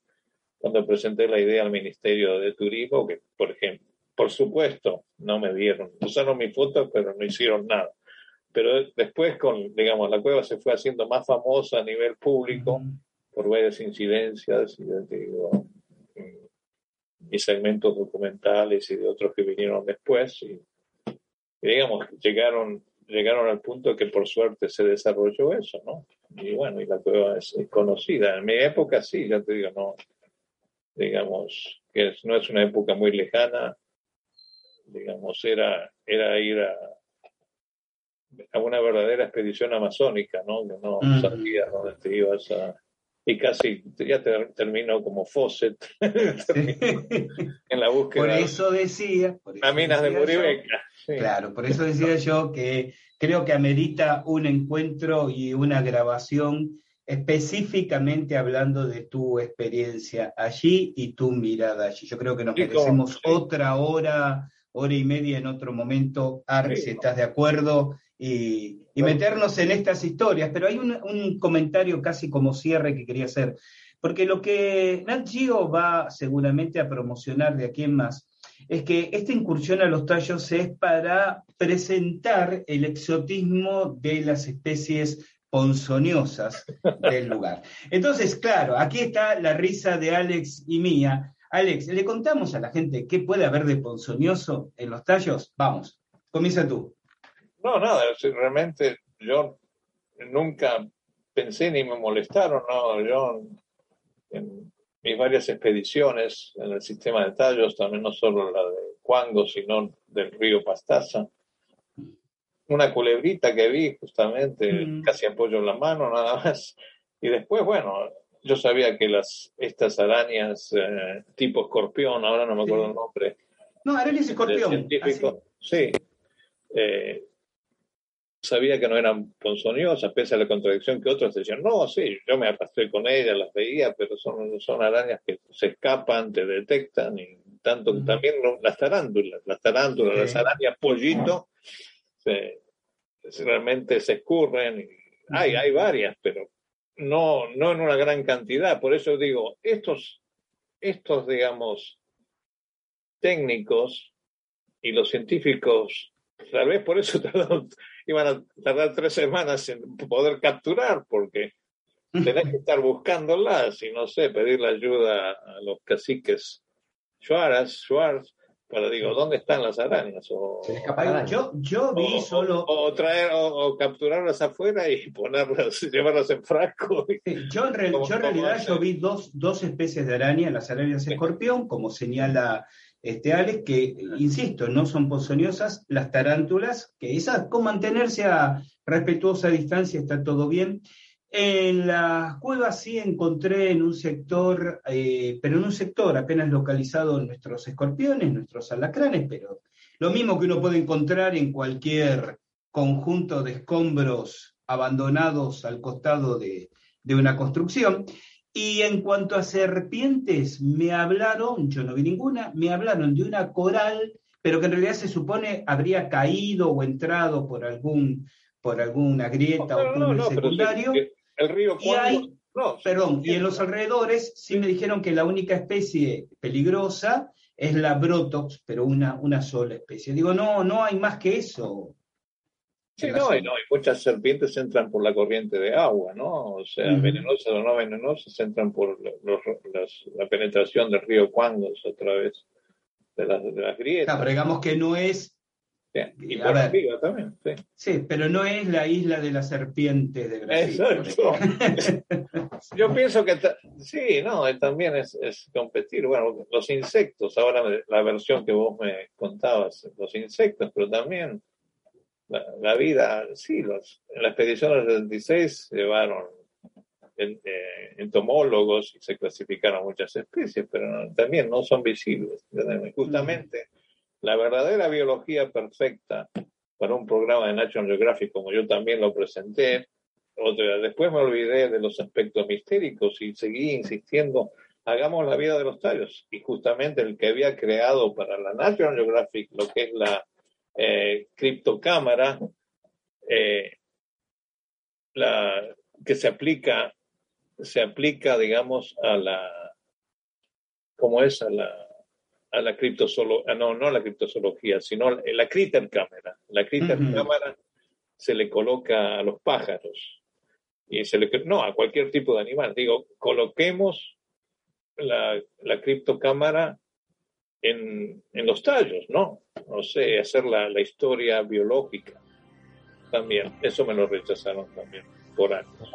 cuando presenté la idea al Ministerio de Turismo, que, por ejemplo, por supuesto, no me dieron, usaron mi foto, pero no hicieron nada. Pero después, con, digamos, la cueva se fue haciendo más famosa a nivel público por varias incidencias y, digo, y segmentos documentales y de otros que vinieron después. Y, digamos, llegaron, llegaron al punto que por suerte se desarrolló eso, ¿no? Y bueno, y la cueva es, conocida. En mi época sí, ya te digo, no, digamos, que no es una época muy lejana, digamos, era, era ir a, a una verdadera expedición amazónica, ¿no? Que no sabías dónde te ibas a, y casi ya terminó como Fawcett en la búsqueda. Por eso decía. Por minas de Muribeca. Claro, por eso decía yo que creo que amerita un encuentro y una grabación específicamente hablando de tu experiencia allí y tu mirada allí. Yo creo que nos merecemos otra hora, hora y media en otro momento, Ar, si estás de acuerdo, y, meternos en estas historias. Pero hay un, comentario casi como cierre que quería hacer, porque lo que Nat Geo va seguramente a promocionar de aquí en más es que esta incursión a los tallos es para presentar el exotismo de las especies ponzoñosas del lugar. Entonces, claro, aquí está la risa de Alex y mía. Alex, ¿le contamos a la gente qué puede haber de ponzoñoso en los tallos? Vamos, comienza tú. No, nada, realmente yo nunca pensé ni me molestaron, no, yo en mis varias expediciones en el sistema de tallos, también no solo la de Cuango, sino del río Pastaza, una culebrita que vi justamente, mm. casi apoyo en la mano nada más, y después, bueno, yo sabía que las estas arañas eh, tipo escorpión, ahora no me acuerdo el nombre. No, arañas escorpión. sí. Eh, sabía que no eran ponzoñosas, pese a la contradicción que otros decían, no, sí, yo me arrastré con ellas, las veía, pero son, son arañas que se escapan, te detectan, y tanto también las tarántulas, las tarántulas, las arañas pollito, realmente se escurren, hay, hay varias, pero no, no en una gran cantidad, por eso digo, estos, estos, digamos, técnicos y los científicos, tal vez por eso iban a tardar tres semanas en poder capturar, porque tenés que estar buscándolas y no sé, pedir la ayuda a los caciques Schwarz para digo, ¿dónde están las arañas? O, yo, yo vi solo. O, traer, o, capturarlas afuera y ponerlas, llevarlas en frasco. yo en, realidad yo vi dos, dos especies de araña, las arañas escorpión, como señala este, Alex, que, insisto, no son ponzoñosas, las tarántulas, que esas con mantenerse a respetuosa distancia está todo bien. En las cuevas sí encontré en un sector, eh, pero en un sector apenas localizado nuestros escorpiones, nuestros alacranes, pero lo mismo que uno puede encontrar en cualquier conjunto de escombros abandonados al costado de, de una construcción. Y en cuanto a serpientes, me hablaron, yo no vi ninguna, me hablaron de una coral, pero que en realidad se supone habría caído o entrado por algún por alguna grieta o túnel secundario. El río y hay, perdón, y en los alrededores sí me dijeron que la única especie peligrosa es la Brotox, pero una, una sola especie. Digo, no, no hay más que eso. Sí, no, y no, y muchas serpientes entran por la corriente de agua, ¿no? O sea, venenosas o no venenosas entran por la penetración del río Cuangos a través de las, de las grietas. pero digamos que no es. Y por arriba también, sí. Sí, pero no es la isla de las serpientes de Brasil. Exacto. Yo pienso que sí, no, también es, es competir. Bueno, los insectos, ahora la versión que vos me contabas, los insectos, pero también la, vida, sí, los, en la expedición del 76 llevaron eh, entomólogos y se clasificaron muchas especies, pero también no son visibles. Justamente la verdadera biología perfecta para un programa de National Geographic, como yo también lo presenté. Después me olvidé de los aspectos mistéricos y seguí insistiendo, hagamos la vida de los tallos. Y justamente el que había creado para la National Geographic lo que es la eh, criptocámara, eh, la, que se aplica, se aplica, digamos, a la, ¿cómo es? A la, a la criptozoología, ah, no, no la criptozoología, sino la critter cámara. La critter cámara se le coloca a los pájaros y se le, no, a cualquier tipo de animal. Digo, coloquemos la, la criptocámara en, en los tallos, ¿no? No sé, hacer la, la historia biológica también. Eso me lo rechazaron también por años.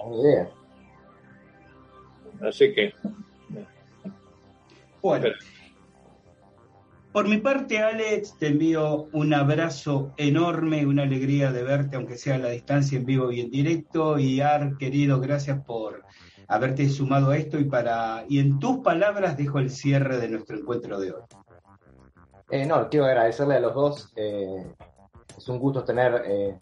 Así que. Bueno. Por mi parte, Alex, te envío un abrazo enorme, una alegría de verte, aunque sea a la distancia, en vivo y en directo. Y Ar, querido, gracias por haberte sumado a esto y para y en tus palabras dejo el cierre de nuestro encuentro de hoy. Eh, no, quiero agradecerle a los dos. Eh, es un gusto tener eh,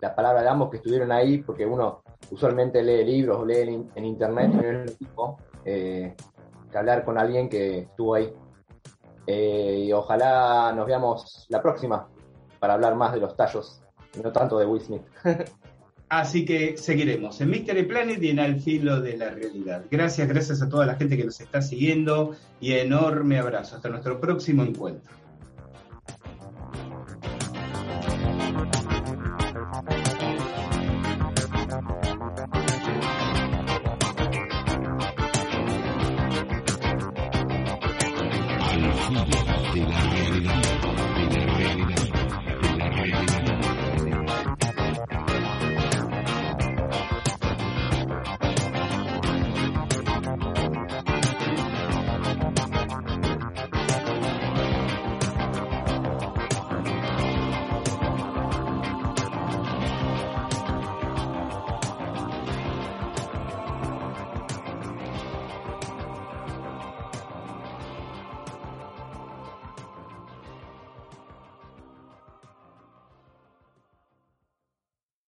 la palabra de ambos que estuvieron ahí, porque uno usualmente lee libros o lee en, internet y no es lo mismo que hablar con alguien que estuvo ahí. Eh, y ojalá nos veamos la próxima para hablar más de los tallos, no tanto de Will Smith. Así que seguiremos en Mystery Planet y en Al Filo de la Realidad. Gracias, gracias a toda la gente que nos está siguiendo y enorme abrazo. Hasta nuestro próximo encuentro.